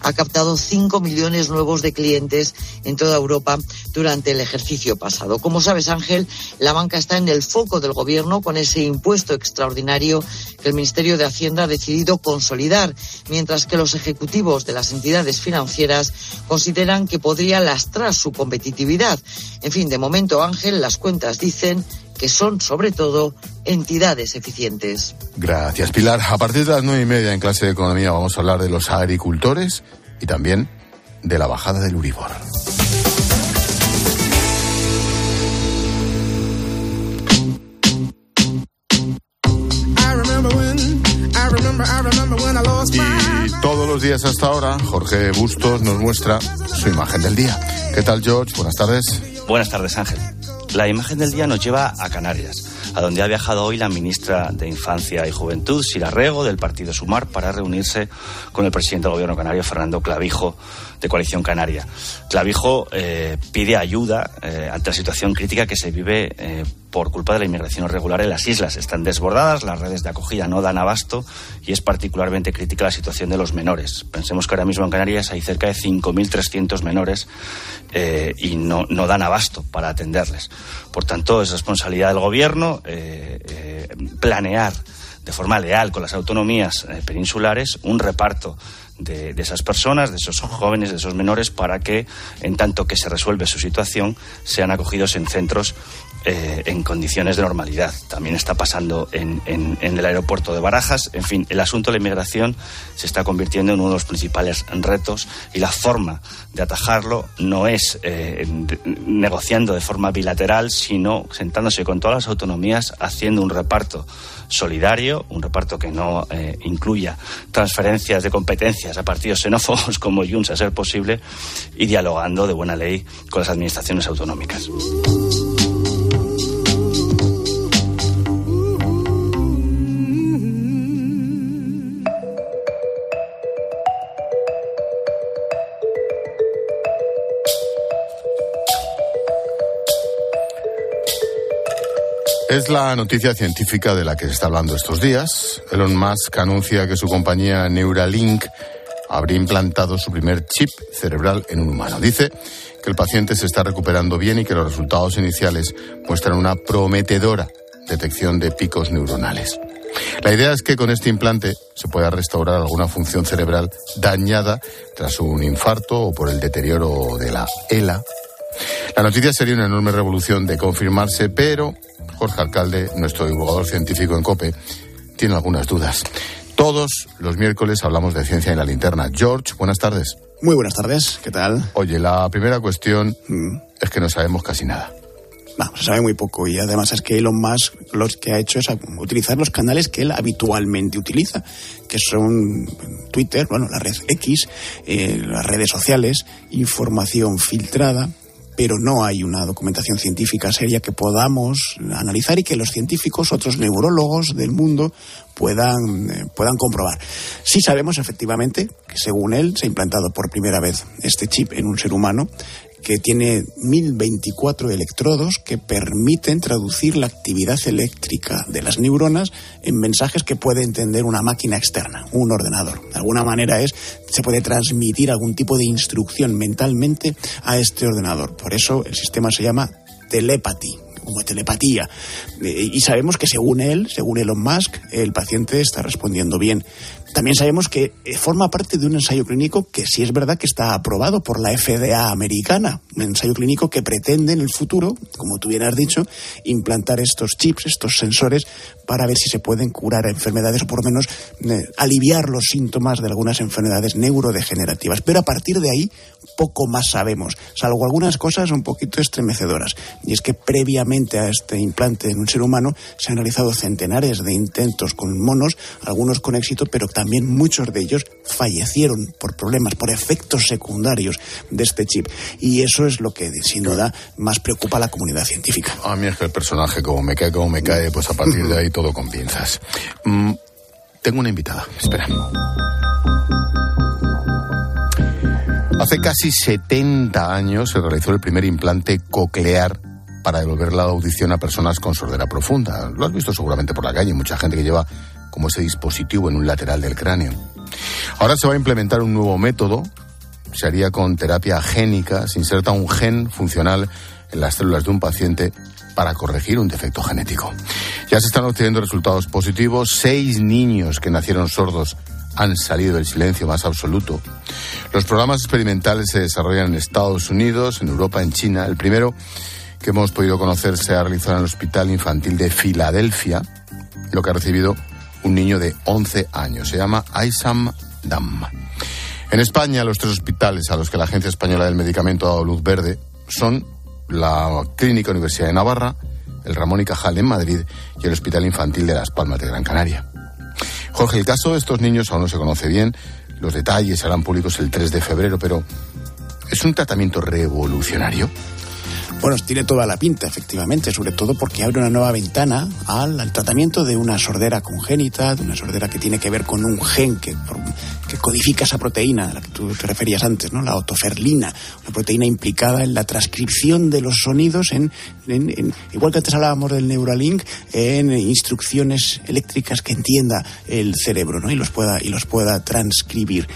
ha captado 5 millones nuevos de clientes en toda Europa durante el ejercicio pasado. Como sabes, Ángel, la banca está en el foco del gobierno con ese impuesto extraordinario que el Ministerio de Hacienda ha decidido consolidar, mientras que los ejecutivos de las entidades financieras que podría lastrar su competitividad. En fin, de momento, Ángel, las cuentas dicen que son sobre todo entidades eficientes. Gracias, Pilar. A partir de las nueve y media en clase de economía vamos a hablar de los agricultores y también de la bajada del Uribor. Todos los días hasta ahora, Jorge Bustos nos muestra su imagen del día. ¿Qué tal, George? Buenas tardes. Buenas tardes, Ángel. La imagen del día nos lleva a Canarias, a donde ha viajado hoy la ministra de Infancia y Juventud, Sira Rego, del Partido Sumar, para reunirse con el presidente del Gobierno canario, Fernando Clavijo, de Coalición Canaria. Clavijo eh, pide ayuda eh, ante la situación crítica que se vive eh, por culpa de la inmigración irregular en las islas. Están desbordadas, las redes de acogida no dan abasto y es particularmente crítica la situación de los menores. Pensemos que ahora mismo en Canarias hay cerca de 5.300 menores y no, no dan abasto para atenderles. Por tanto, es responsabilidad del Gobierno planear de forma leal con las autonomías peninsulares un reparto de, esas personas, de esos jóvenes, de esos menores, para que, en tanto que se resuelve su situación, sean acogidos en centros eh, en condiciones de normalidad. También está pasando en, en, en, el aeropuerto de Barajas. En fin, el asunto de la inmigración se está convirtiendo en uno de los principales retos y la forma de atajarlo no es eh, negociando de forma bilateral, sino sentándose con todas las autonomías, haciendo un reparto solidario, un reparto que no eh, incluya transferencias de competencias a partidos xenófobos (laughs) como Junts a ser posible y dialogando de buena ley con las administraciones autonómicas. Es la noticia científica de la que se está hablando estos días. Elon Musk anuncia que su compañía Neuralink habría implantado su primer chip cerebral en un humano. Dice que el paciente se está recuperando bien y que los resultados iniciales muestran una prometedora detección de picos neuronales. La idea es que con este implante se pueda restaurar alguna función cerebral dañada tras un infarto o por el deterioro de la ELA. La noticia sería una enorme revolución de confirmarse, pero Jorge Alcalde, nuestro divulgador científico en COPE, tiene algunas dudas. Todos los miércoles hablamos de ciencia en la linterna. George, buenas tardes. Muy buenas tardes, ¿qué tal? Oye, la primera cuestión mm. es que no sabemos casi nada. No, se sabe muy poco y además es que Elon Musk lo que ha hecho es utilizar los canales que él habitualmente utiliza, que son Twitter, bueno, la red X, eh, las redes sociales, información filtrada, pero no hay una documentación científica seria que podamos analizar y que los científicos, otros neurólogos del mundo puedan, eh, puedan comprobar. Sí sabemos efectivamente que según él se ha implantado por primera vez este chip en un ser humano que tiene 1024 electrodos que permiten traducir la actividad eléctrica de las neuronas en mensajes que puede entender una máquina externa, un ordenador. De alguna manera es se puede transmitir algún tipo de instrucción mentalmente a este ordenador. Por eso el sistema se llama telepathy como telepatía. Eh, y sabemos que según él, según Elon Musk, el paciente está respondiendo bien. También sabemos que eh, forma parte de un ensayo clínico que sí es verdad que está aprobado por la FDA americana, un ensayo clínico que pretende en el futuro, como tú bien has dicho, implantar estos chips, estos sensores, para ver si se pueden curar enfermedades o por lo menos eh, aliviar los síntomas de algunas enfermedades neurodegenerativas. Pero a partir de ahí poco más sabemos, salvo algunas cosas un poquito estremecedoras. Y es que previamente a este implante en un ser humano se han realizado centenares de intentos con monos, algunos con éxito, pero también muchos de ellos fallecieron por problemas, por efectos secundarios de este chip. Y eso es lo que sin duda más preocupa a la comunidad científica. A mí es que el personaje como me cae, como me cae, pues a partir de ahí todo con pinzas. Mm, tengo una invitada, espera. Hace casi 70 años se realizó el primer implante coclear para devolver la audición a personas con sordera profunda. Lo has visto seguramente por la calle, mucha gente que lleva como ese dispositivo en un lateral del cráneo. Ahora se va a implementar un nuevo método, se haría con terapia génica, se inserta un gen funcional en las células de un paciente para corregir un defecto genético. Ya se están obteniendo resultados positivos. Seis niños que nacieron sordos han salido del silencio más absoluto. Los programas experimentales se desarrollan en Estados Unidos, en Europa, en China. El primero que hemos podido conocer se ha realizado en el Hospital Infantil de Filadelfia, lo que ha recibido un niño de 11 años. Se llama Aysam Dam. En España, los tres hospitales a los que la Agencia Española del Medicamento ha dado luz verde son la Clínica Universidad de Navarra, el Ramón y Cajal en Madrid y el Hospital Infantil de Las Palmas de Gran Canaria. Jorge, el caso de estos niños aún no se conoce bien. Los detalles serán públicos el 3 de febrero, pero ¿es un tratamiento revolucionario? Bueno, tiene toda la pinta, efectivamente, sobre todo porque abre una nueva ventana al, tratamiento de una sordera congénita, de una sordera que tiene que ver con un gen que, que codifica esa proteína a la que tú te referías antes, ¿no? La otoferlina, una proteína implicada en la transcripción de los sonidos en, igual que antes hablábamos del Neuralink, en instrucciones eléctricas que entienda el cerebro, ¿no? Y los pueda, y los pueda transcribir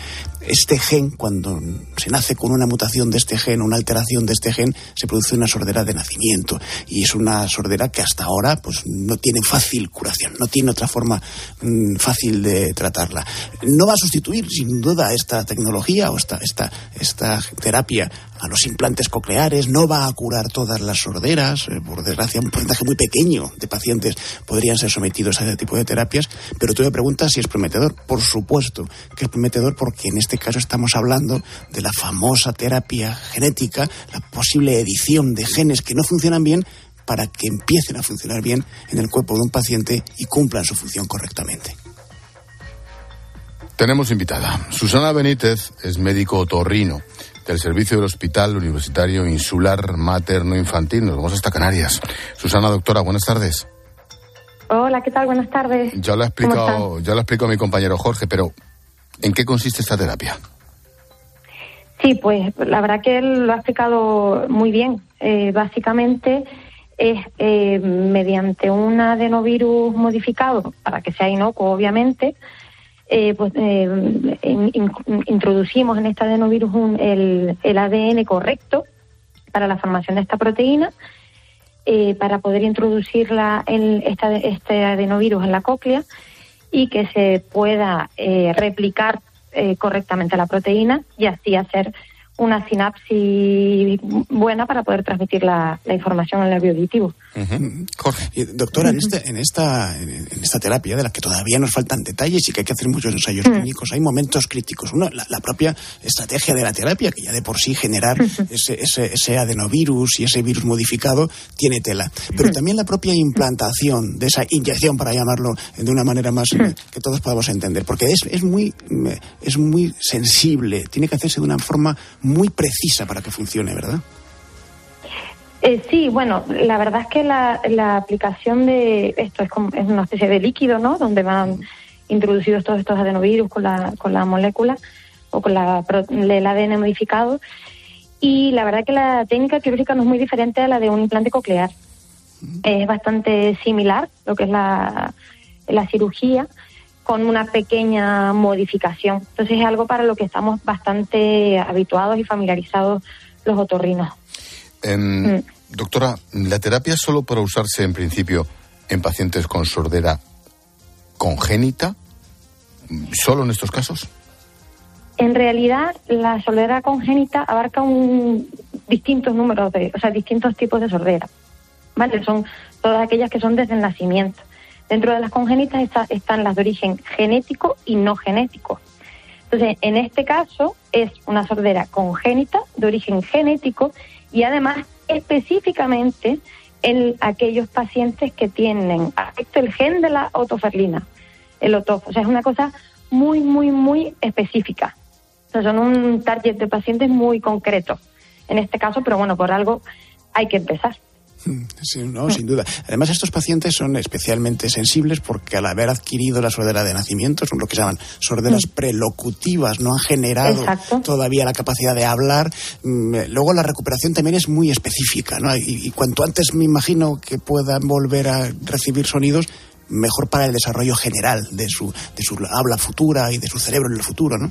este gen, cuando se nace con una mutación de este gen, una alteración de este gen, se produce una sordera de nacimiento. Y es una sordera que hasta ahora pues, no tiene fácil curación, no tiene otra forma mm, fácil de tratarla. No va a sustituir, sin duda, esta tecnología o esta, esta, esta terapia a los implantes cocleares, no va a curar todas las sorderas, eh, por desgracia un porcentaje muy pequeño de pacientes podrían ser sometidos a ese tipo de terapias, pero tú me preguntas si es prometedor. Por supuesto que es prometedor porque en este caso estamos hablando de la famosa terapia genética, la posible edición de genes que no funcionan bien para que empiecen a funcionar bien en el cuerpo de un paciente y cumplan su función correctamente. Tenemos invitada. Susana Benítez es médico otorrino del servicio del Hospital Universitario Insular Materno Infantil. Nos vamos hasta Canarias. Susana, doctora, buenas tardes. Hola, ¿qué tal? Buenas tardes. Ya lo ha explicado, ya lo explico a mi compañero Jorge, pero ¿en qué consiste esta terapia? Sí, pues la verdad que él lo ha explicado muy bien. Eh, básicamente es eh, mediante un adenovirus modificado para que sea inocuo, obviamente, eh, pues, eh, introducimos en este adenovirus el, ADN correcto para la formación de esta proteína, eh, para poder introducirla en este adenovirus en la cóclea y que se pueda replicar correctamente la proteína y así hacer una sinapsis buena para poder transmitir la, información al nervio auditivo. Jorge. Y, doctora, en, este, en, esta, en esta terapia, de la que todavía nos faltan detalles y que hay que hacer muchos ensayos clínicos, hay momentos críticos. Uno, la, la, propia estrategia de la terapia, que ya de por sí generar ese, ese, ese, adenovirus y ese virus modificado tiene tela. Pero también la propia implantación de esa inyección, para llamarlo de una manera más que todos podamos entender. Porque es, es, muy, es muy sensible, tiene que hacerse de una forma muy precisa para que funcione, ¿verdad? Eh, sí, bueno, la verdad es que la, la aplicación de esto es, como, es una especie de líquido, ¿no? Donde van introducidos todos estos adenovirus con la, con la molécula o con la, el ADN modificado. Y la verdad que la técnica quirúrgica no es muy diferente a la de un implante coclear. Es bastante similar lo que es la, la cirugía con una pequeña modificación. Entonces es algo para lo que estamos bastante habituados y familiarizados los otorrinos. Eh, Doctora, ¿la terapia solo para usarse en principio en pacientes con sordera congénita? ¿Solo en estos casos? En realidad, la sordera congénita abarca un distintos números de, o sea, distintos tipos de sordera. ¿Vale? Son todas aquellas que son desde el nacimiento. Dentro de las congénitas está, están las de origen genético y no genético. Entonces, en este caso es una sordera congénita de origen genético y además específicamente en aquellos pacientes que tienen afecto el gen de la otoferlina, el otof. O sea, es una cosa muy, muy, muy específica. O sea, son un target de pacientes muy concreto en este caso, pero bueno, por algo hay que empezar. (laughs) Sí, no, sin duda. Además, estos pacientes son especialmente sensibles porque al haber adquirido la sordera de nacimiento, son lo que se llaman sorderas prelocutivas, no han generado Exacto. todavía la capacidad de hablar. Mm, Luego la recuperación también es muy específica, ¿no? Y, y cuanto antes me imagino que puedan volver a recibir sonidos, mejor para el desarrollo general de su, de su habla futura y de su cerebro en el futuro, ¿no?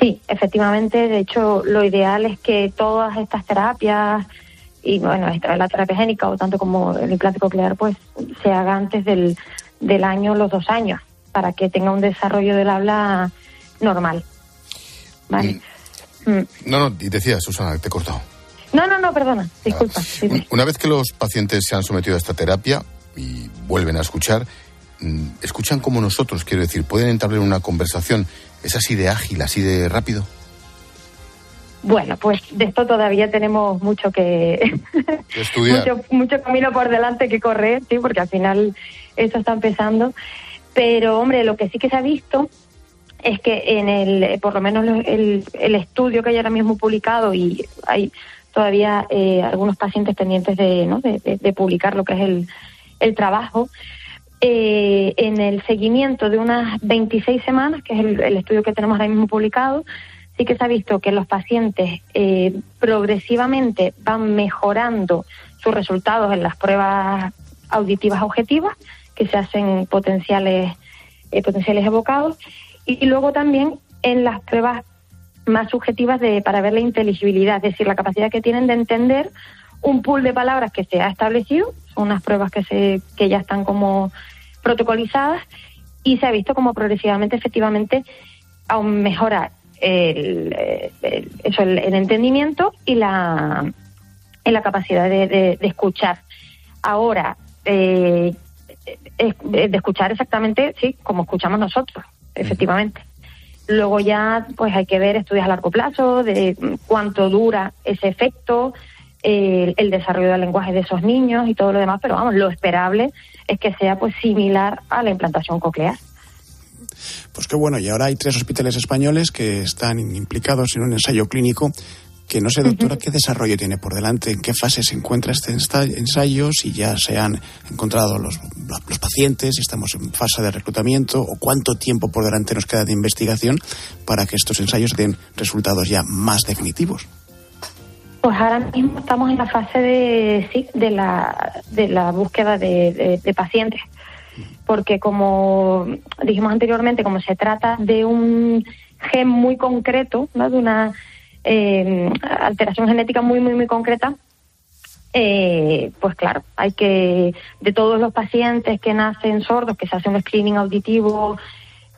Sí, efectivamente. De hecho, lo ideal es que todas estas terapias y bueno, esta- la terapia génica o tanto como el implante coclear, pues se haga antes del, del año, los dos años, para que tenga un desarrollo del habla normal. ¿Vale? Mm. No, no, y decía, Susana, te he cortado. No, no, no, perdona, disculpa. dime. Una vez que los pacientes se han sometido a esta terapia y vuelven a escuchar, mm, escuchan como nosotros, quiero decir, pueden entablar una conversación. ¿Es así de ágil, así de rápido? Bueno, pues de esto todavía tenemos mucho (laughs) que estudiar. mucho, mucho camino por delante que correr, sí, porque al final esto está empezando. Pero, hombre, lo que sí que se ha visto es que en el, eh, por lo menos el, el estudio que hay ahora mismo publicado y hay todavía eh, algunos pacientes pendientes de, ¿no? de, de- de publicar lo que es el, el trabajo, eh, en el seguimiento de unas 26 semanas, que es el, el estudio que tenemos ahora mismo publicado, sí que se ha visto que los pacientes eh, progresivamente van mejorando sus resultados en las pruebas auditivas objetivas que se hacen potenciales eh, potenciales evocados y luego también en las pruebas más subjetivas de para ver la inteligibilidad, es decir, la capacidad que tienen de entender un pool de palabras que se ha establecido, son unas pruebas que se que ya están como protocolizadas y se ha visto como progresivamente efectivamente aún mejora el, el- eso, el, el entendimiento y la, y la capacidad de, de- de escuchar. Ahora, eh, es- de escuchar exactamente, sí, como escuchamos nosotros, efectivamente. Luego ya, pues hay que ver estudios a largo plazo de cuánto dura ese efecto, eh, el desarrollo del lenguaje de esos niños y todo lo demás, pero vamos, lo esperable es que sea pues similar a la implantación coclear. Pues qué bueno, y ahora hay tres hospitales españoles que están implicados en un ensayo clínico que no sé, doctora, qué desarrollo tiene por delante, en qué fase se encuentra este ensayo, si ya se han encontrado los, los pacientes, si estamos en fase de reclutamiento o cuánto tiempo por delante nos queda de investigación para que estos ensayos den resultados ya más definitivos. Pues ahora mismo estamos en la fase de, sí, de, la, de la búsqueda de, de- de pacientes, porque como dijimos anteriormente, como se trata de un gen muy concreto, ¿no? de una eh, alteración genética muy, muy, muy concreta, eh, pues claro, hay que, de todos los pacientes que nacen sordos, que se hace un screening auditivo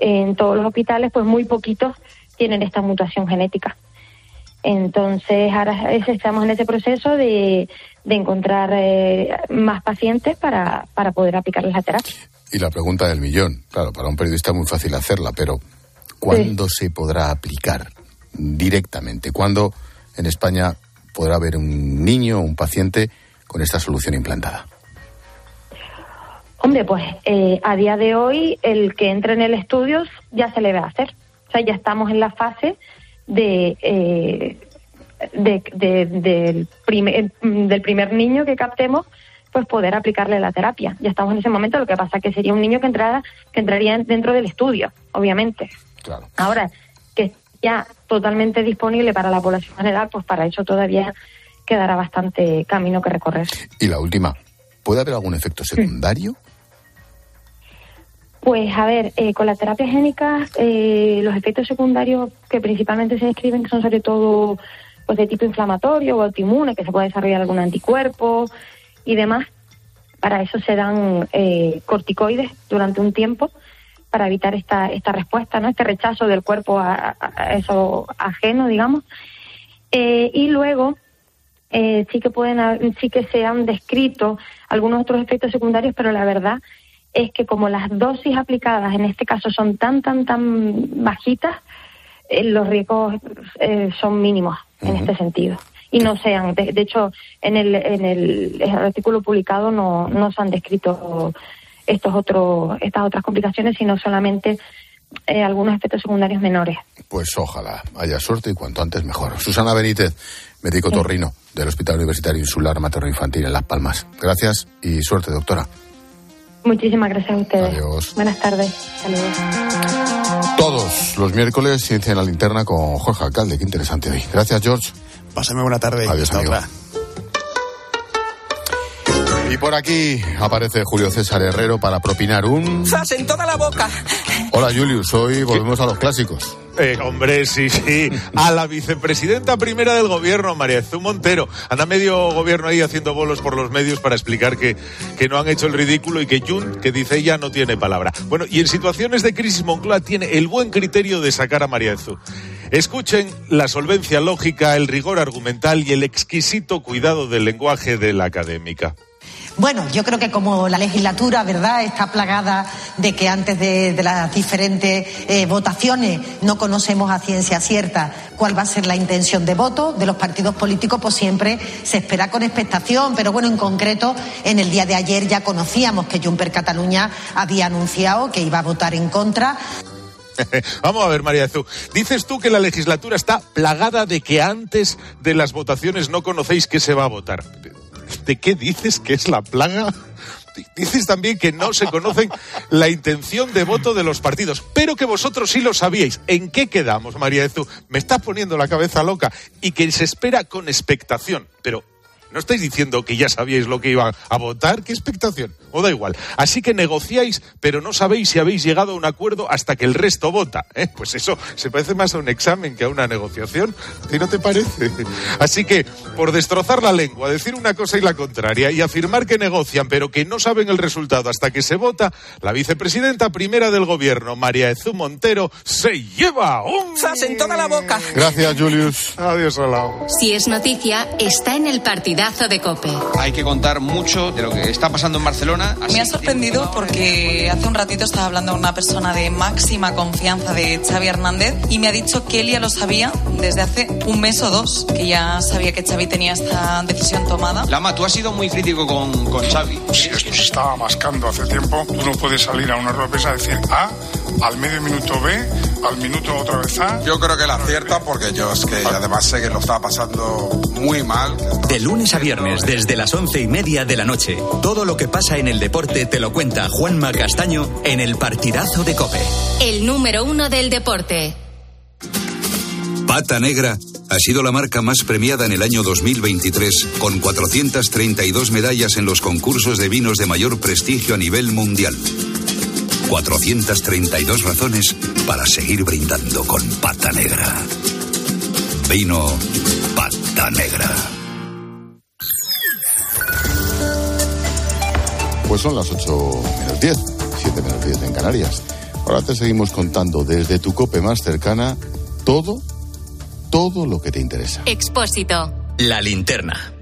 en todos los hospitales, pues muy poquitos tienen esta mutación genética. Entonces, ahora estamos en ese proceso de, de encontrar eh, más pacientes para, para poder aplicarles la terapia. Y la pregunta del millón, claro, para un periodista es muy fácil hacerla, pero ¿cuándo se podrá aplicar directamente? ¿Cuándo en España podrá haber un niño, un paciente con esta solución implantada? Hombre, pues eh, a día de hoy el que entre en el estudio ya se le va a hacer. O sea, ya estamos en la fase de, eh, de- de- del, primer, del primer niño que captemos, pues poder aplicarle la terapia. Ya estamos en ese momento. Lo que pasa que sería un niño que entrara, que entraría dentro del estudio, obviamente. Claro. Ahora que ya totalmente disponible para la población general, pues para eso todavía quedará bastante camino que recorrer. Y la última, ¿puede haber algún efecto secundario? Pues a ver, eh, con la terapia génica, eh, los efectos secundarios que principalmente se describen son sobre todo pues de tipo inflamatorio o autoinmune, que se puede desarrollar algún anticuerpo y demás. Para eso se dan eh, corticoides durante un tiempo para evitar esta, esta respuesta, ¿no? este rechazo del cuerpo a, eso ajeno, digamos. Eh, y luego eh, sí que pueden sí que se han descrito algunos otros efectos secundarios, pero la verdad es que como las dosis aplicadas en este caso son tan tan tan bajitas, eh, los riesgos eh, son mínimos en este sentido y no sean de, de hecho en el en el, artículo publicado no no se han descrito estos otros estas otras complicaciones sino solamente eh, algunos efectos secundarios menores. Pues ojalá haya suerte y cuanto antes mejor. Susana Benítez, médico torrino del Hospital Universitario Insular Materno Infantil en Las Palmas. Gracias y suerte, doctora. Muchísimas gracias a ustedes. Buenas tardes. Saludos. Todos los miércoles Ciencia en la Linterna con Jorge Alcalde. Qué interesante hoy. Gracias, George. Pásame buena tarde. Adiós, Hasta amigo. otra. Y por aquí aparece Julio César Herrero para propinar un... ¡Zas en toda la boca! Hola, Julius. Hoy volvemos a los clásicos. Eh, hombre, sí, sí. A la vicepresidenta primera del gobierno, María Jesús Montero. Anda medio gobierno ahí haciendo bolos por los medios para explicar que, que no han hecho el ridículo y que Jun, que dice ella, no tiene palabra. Bueno, y en situaciones de crisis, Moncloa tiene el buen criterio de sacar a María Jesús. Escuchen la solvencia lógica, el rigor argumental y el exquisito cuidado del lenguaje de la académica. Bueno, yo creo que como la legislatura, ¿verdad?, está plagada de que antes de, las diferentes eh, votaciones no conocemos a ciencia cierta cuál va a ser la intención de voto de los partidos políticos, pues siempre se espera con expectación. Pero bueno, en concreto, en el día de ayer ya conocíamos que Juncker Cataluña había anunciado que iba a votar en contra. (laughs) Vamos a ver, María Jesús. Dices tú que la legislatura está plagada de que antes de las votaciones no conocéis qué se va a votar. ¿De qué dices que es la plaga? Dices también que no se conocen la intención de voto de los partidos, pero que vosotros sí lo sabíais. ¿En qué quedamos, María Jesús? Me estás poniendo la cabeza loca y que se espera con expectación. Pero ¿No estáis diciendo que ya sabíais lo que iban a votar? ¿Qué expectación? O da igual. Así que negociáis, pero no sabéis si habéis llegado a un acuerdo hasta que el resto vota. ¿eh? Pues eso se parece más a un examen que a una negociación. ¿A ti no te parece? Así que, por destrozar la lengua, decir una cosa y la contraria y afirmar que negocian, pero que no saben el resultado hasta que se vota, la vicepresidenta primera del gobierno, María Ezú Montero, se lleva un... ¡Zas en toda la boca! Gracias, Julius. Adiós, Olao. Si es noticia, está en el partidazo de Cope. Hay que contar mucho de lo que está pasando en Barcelona. Me ha sorprendido porque hace un ratito estaba hablando con una persona de máxima confianza de Xavi Hernández y me ha dicho que él ya lo sabía desde hace un mes o dos, que ya sabía que Xavi tenía esta decisión tomada. Lama, tú has sido muy crítico con, con Xavi. Si esto se estaba mascando hace tiempo, tú no puedes salir a una rueda de prensa a decir A, al medio minuto B, al minuto otra vez A. Yo creo que la acierta porque yo es que además sé que lo estaba pasando muy mal. De lunes a viernes, desde las once y media de la noche, todo lo que pasa en el deporte te lo cuenta Juanma Castaño en el partidazo de Cope. El número uno del deporte. Pata Negra ha sido la marca más premiada en el año 2023, con 432 medallas en los concursos de vinos de mayor prestigio a nivel mundial. 432 razones para seguir brindando con Pata Negra. Vino Pata Negra. Pues son las 8 menos 10, 7 menos 10 en Canarias. Ahora te seguimos contando desde tu cope más cercana todo todo lo que te interesa. Expósito. La linterna.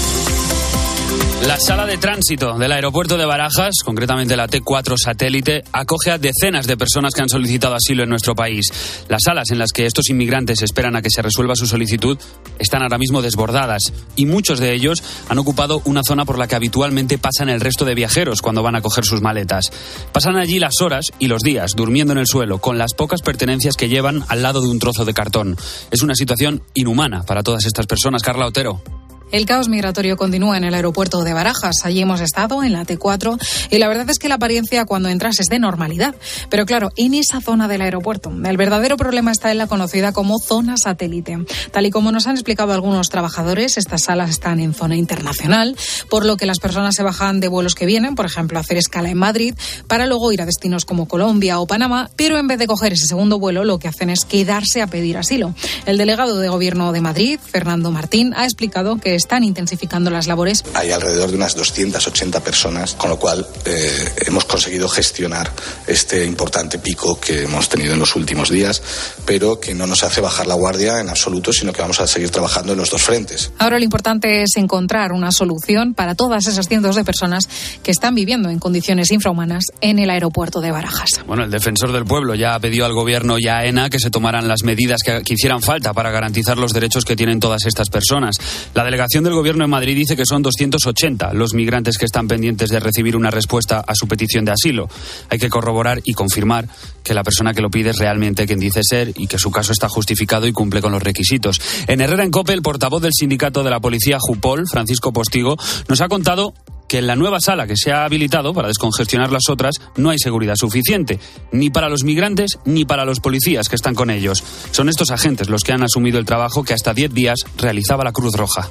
La sala de tránsito del aeropuerto de Barajas, concretamente la T4 satélite, acoge a decenas de personas que han solicitado asilo en nuestro país. Las salas en las que estos inmigrantes esperan a que se resuelva su solicitud están ahora mismo desbordadas y muchos de ellos han ocupado una zona por la que habitualmente pasan el resto de viajeros cuando van a coger sus maletas. Pasan allí las horas y los días durmiendo en el suelo con las pocas pertenencias que llevan al lado de un trozo de cartón. Es una situación inhumana para todas estas personas. Carla Otero. El caos migratorio continúa en el aeropuerto de Barajas. Allí hemos estado, en la T4, y la verdad es que la apariencia cuando entras es de normalidad. Pero claro, en esa zona del aeropuerto, el verdadero problema está en la conocida como zona satélite. Tal y como nos han explicado algunos trabajadores, estas salas están en zona internacional, por lo que las personas se bajan de vuelos que vienen, por ejemplo, a hacer escala en Madrid, para luego ir a destinos como Colombia o Panamá, pero en vez de coger ese segundo vuelo, lo que hacen es quedarse a pedir asilo. El delegado de Gobierno de Madrid, Fernando Martín, ha explicado que están intensificando las labores. Hay alrededor de unas 280 personas, con lo cual eh, hemos conseguido gestionar este importante pico que hemos tenido en los últimos días, pero que no nos hace bajar la guardia en absoluto, sino que vamos a seguir trabajando en los dos frentes. Ahora lo importante es encontrar una solución para todas esas cientos de personas que están viviendo en condiciones infrahumanas en el aeropuerto de Barajas. Bueno, el defensor del pueblo ya ha pedido al gobierno y a AENA que se tomaran las medidas que, que hicieran falta para garantizar los derechos que tienen todas estas personas. La delegación del gobierno en Madrid dice que son 280 los migrantes que están pendientes de recibir una respuesta a su petición de asilo. Hay que corroborar y confirmar que la persona que lo pide es realmente quien dice ser y que su caso está justificado y cumple con los requisitos. En Herrera en Cope, el portavoz del sindicato de la policía Jupol, Francisco Postigo, nos ha contado que en la nueva sala que se ha habilitado para descongestionar las otras no hay seguridad suficiente, ni para los migrantes ni para los policías que están con ellos. Son estos agentes los que han asumido el trabajo que hasta 10 días realizaba la Cruz Roja.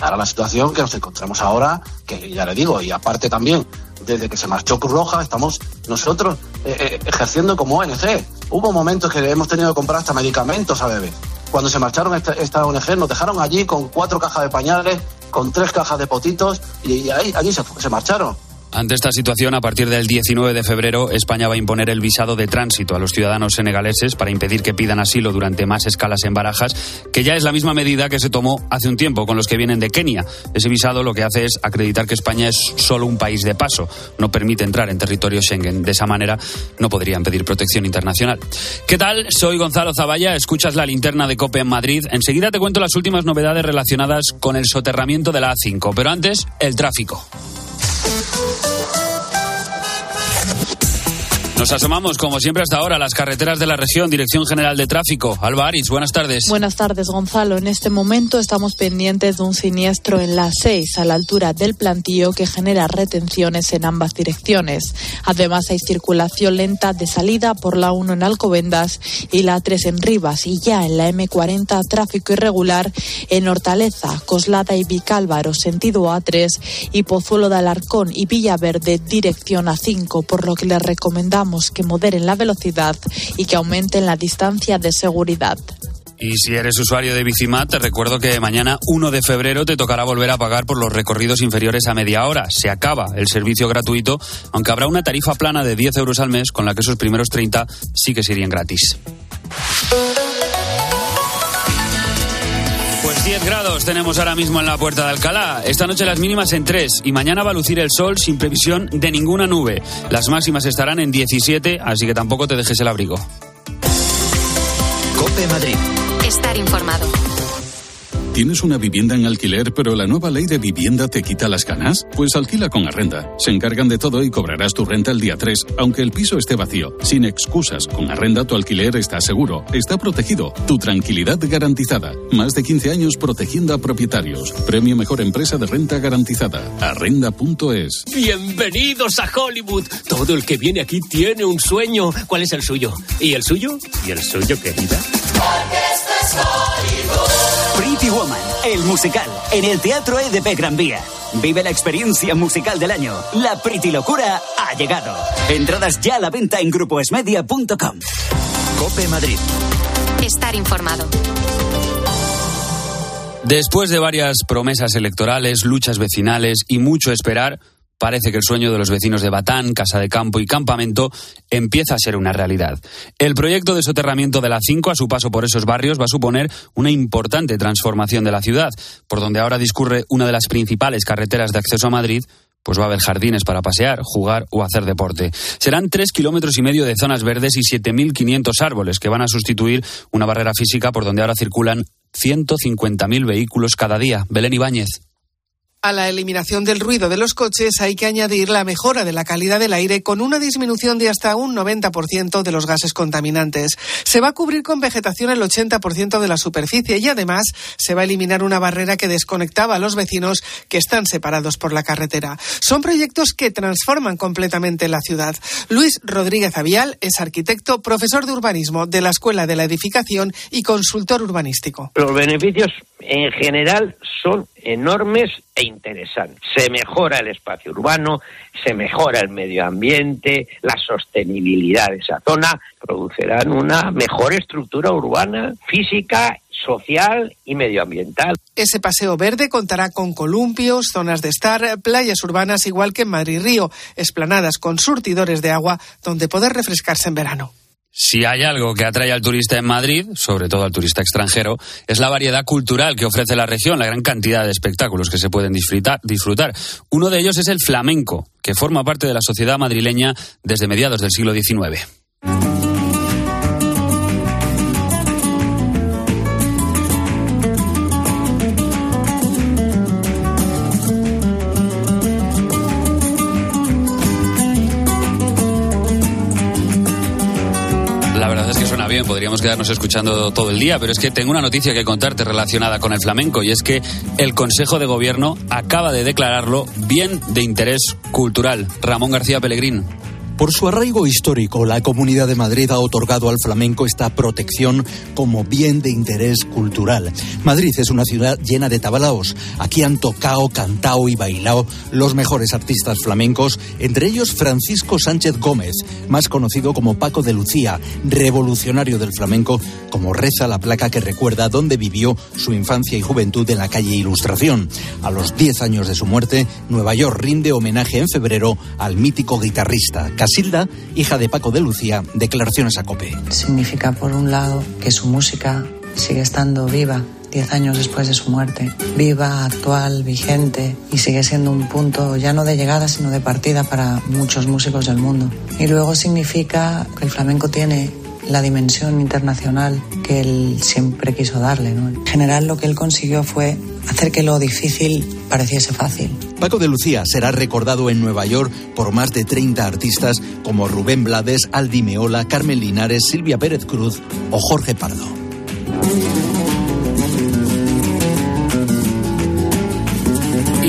Ahora la situación que nos encontramos ahora, que ya le digo, y aparte también, desde que se marchó Cruz Roja, estamos nosotros eh, eh, ejerciendo como ONG. Hubo momentos que hemos tenido que comprar hasta medicamentos a bebé. Cuando se marcharon esta, esta ONG, nos dejaron allí con cuatro cajas de pañales, con tres cajas de potitos, y, ahí, allí se marcharon. Ante esta situación, a partir del 19 de febrero, España va a imponer el visado de tránsito a los ciudadanos senegaleses para impedir que pidan asilo durante más escalas en Barajas, que ya es la misma medida que se tomó hace un tiempo con los que vienen de Kenia. Ese visado lo que hace es acreditar que España es solo un país de paso, no permite entrar en territorio Schengen. De esa manera no podrían pedir protección internacional. ¿Qué tal? Soy Gonzalo Zavalla, escuchas la linterna de COPE en Madrid. Enseguida te cuento las últimas novedades relacionadas con el soterramiento de la A5, pero antes, el tráfico. Nos asomamos, como siempre hasta ahora, a las carreteras de la región, Dirección General de Tráfico. Alba Aris, buenas tardes. Buenas tardes, Gonzalo. En este momento estamos pendientes de un siniestro en la 6, a la altura del plantío, que genera retenciones en ambas direcciones. Además, hay circulación lenta de salida por la 1 en Alcobendas y la 3 en Rivas. Y ya en la M40, tráfico irregular en Hortaleza, Coslada y Vicálvaro, sentido A3, y Pozuelo de Alarcón y Villaverde, dirección A5, por lo que les recomendamos que moderen la velocidad y que aumenten la distancia de seguridad. Y si eres usuario de Bicimat, te recuerdo que mañana 1 de febrero te tocará volver a pagar por los recorridos inferiores a media hora. Se acaba el servicio gratuito, aunque habrá una tarifa plana de 10 euros al mes con la que esos primeros 30 sí que serían gratis. Pues 10 grados tenemos ahora mismo en la puerta de Alcalá. Esta noche las mínimas en 3 y mañana va a lucir el sol sin previsión de ninguna nube. Las máximas estarán en 17, así que tampoco te dejes el abrigo. Cope Madrid. Estar informado. ¿Tienes una vivienda en alquiler pero la nueva ley de vivienda te quita las ganas? Pues alquila con Arrenda. Se encargan de todo y cobrarás tu renta el día 3, aunque el piso esté vacío. Sin excusas, con Arrenda tu alquiler está seguro, está protegido, tu tranquilidad garantizada. Más de 15 años protegiendo a propietarios. Premio Mejor Empresa de Renta Garantizada. Arrenda.es. Bienvenidos a Hollywood. Todo el que viene aquí tiene un sueño. ¿Cuál es el suyo? ¿Y el suyo? ¿Y el suyo, querida? Pretty Woman, el musical, en el Teatro EDP Gran Vía. Vive la experiencia musical del año. La Pretty Locura ha llegado. Entradas ya a la venta en grupoesmedia.com. Cope Madrid. Estar informado. Después de varias promesas electorales, luchas vecinales y mucho esperar, parece que el sueño de los vecinos de Batán, Casa de Campo y Campamento empieza a ser una realidad. El proyecto de soterramiento de la 5 a su paso por esos barrios va a suponer una importante transformación de la ciudad, por donde ahora discurre una de las principales carreteras de acceso a Madrid, pues va a haber jardines para pasear, jugar o hacer deporte. Serán tres kilómetros y medio de zonas verdes y 7.500 árboles que van a sustituir una barrera física por donde ahora circulan 150.000 vehículos cada día. Belén Ibáñez. A la eliminación del ruido de los coches hay que añadir la mejora de la calidad del aire con una disminución de hasta un 90% de los gases contaminantes. Se va a cubrir con vegetación el 80% de la superficie y además se va a eliminar una barrera que desconectaba a los vecinos que están separados por la carretera. Son proyectos que transforman completamente la ciudad. Luis Rodríguez Avial es arquitecto, profesor de urbanismo de la Escuela de la Edificación y consultor urbanístico. Los beneficios en general son enormes e interesantes. Se mejora el espacio urbano, se mejora el medio ambiente, la sostenibilidad de esa zona, producerán una mejor estructura urbana, física, social y medioambiental. Ese paseo verde contará con columpios, zonas de estar, playas urbanas igual que en Madrid Río, esplanadas con surtidores de agua donde poder refrescarse en verano. Si hay algo que atrae al turista en Madrid, sobre todo al turista extranjero, es la variedad cultural que ofrece la región, la gran cantidad de espectáculos que se pueden disfrutar. Uno de ellos es el flamenco, que forma parte de la sociedad madrileña desde mediados del siglo XIX. Podríamos quedarnos escuchando todo el día, pero es que tengo una noticia que contarte relacionada con el flamenco y es que el Consejo de Gobierno acaba de declararlo bien de interés cultural. Ramón García Pellegrín. Por su arraigo histórico, la Comunidad de Madrid ha otorgado al flamenco esta protección como bien de interés cultural. Madrid es una ciudad llena de tabalaos. Aquí han tocado, cantado y bailado los mejores artistas flamencos, entre ellos Francisco Sánchez Gómez, más conocido como Paco de Lucía, revolucionario del flamenco, como reza la placa que recuerda dónde vivió su infancia y juventud en la calle Ilustración. A los 10 años de su muerte, Nueva York rinde homenaje en febrero al mítico guitarrista. Silda, hija de Paco de Lucía, declaraciones a COPE. Significa, por un lado, que su música sigue estando viva diez años después de su muerte, viva, actual, vigente y sigue siendo un punto ya no de llegada sino de partida para muchos músicos del mundo. Y luego significa que el flamenco tiene la dimensión internacional que él siempre quiso darle. En general lo que él consiguió fue hacer que lo difícil pareciese fácil. Paco de Lucía será recordado en Nueva York por más de 30 artistas como Rubén Blades, Aldi Meola, Carmen Linares, Silvia Pérez Cruz o Jorge Pardo.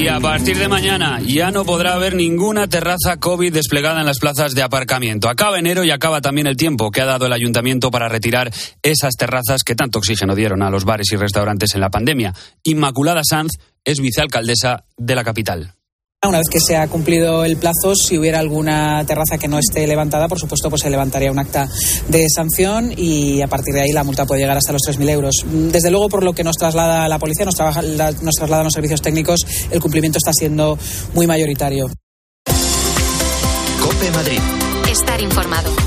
A partir de mañana ya no podrá haber ninguna terraza COVID desplegada en las plazas de aparcamiento. Acaba enero y acaba también el tiempo que ha dado el ayuntamiento para retirar esas terrazas que tanto oxígeno dieron a los bares y restaurantes en la pandemia. Inmaculada Sanz es vicealcaldesa de la capital. Una vez que se ha cumplido el plazo, si hubiera alguna terraza que no esté levantada, por supuesto, pues se levantaría un acta de sanción y a partir de ahí la multa puede llegar hasta los 3.000 euros. Desde luego, por lo que nos traslada la policía, nos, trabaja, nos trasladan los servicios técnicos, el cumplimiento está siendo muy mayoritario. Cope Madrid. Estar informado.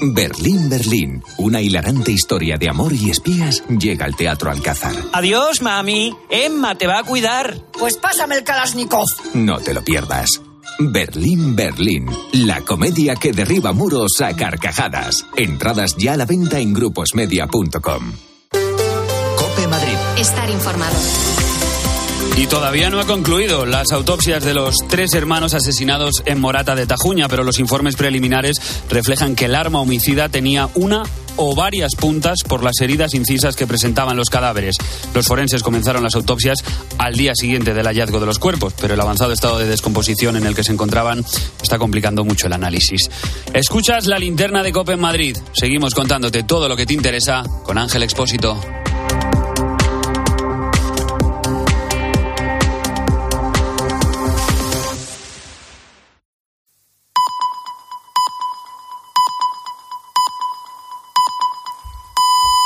Berlín, Berlín. Una hilarante historia de amor y espías llega al Teatro Alcázar. Adiós, mami. Emma te va a cuidar. Pues pásame el Kalashnikov. No te lo pierdas. Berlín, Berlín. La comedia que derriba muros a carcajadas. Entradas ya a la venta en gruposmedia.com. Cope Madrid. Estar informado. Y todavía no ha concluido las autopsias de los tres hermanos asesinados en Morata de Tajuña, pero los informes preliminares reflejan que el arma homicida tenía una o varias puntas por las heridas incisas que presentaban los cadáveres. Los forenses comenzaron las autopsias al día siguiente del hallazgo de los cuerpos, pero el avanzado estado de descomposición en el que se encontraban está complicando mucho el análisis. Escuchas la linterna de Cope en Madrid. Seguimos contándote todo lo que te interesa con Ángel Expósito.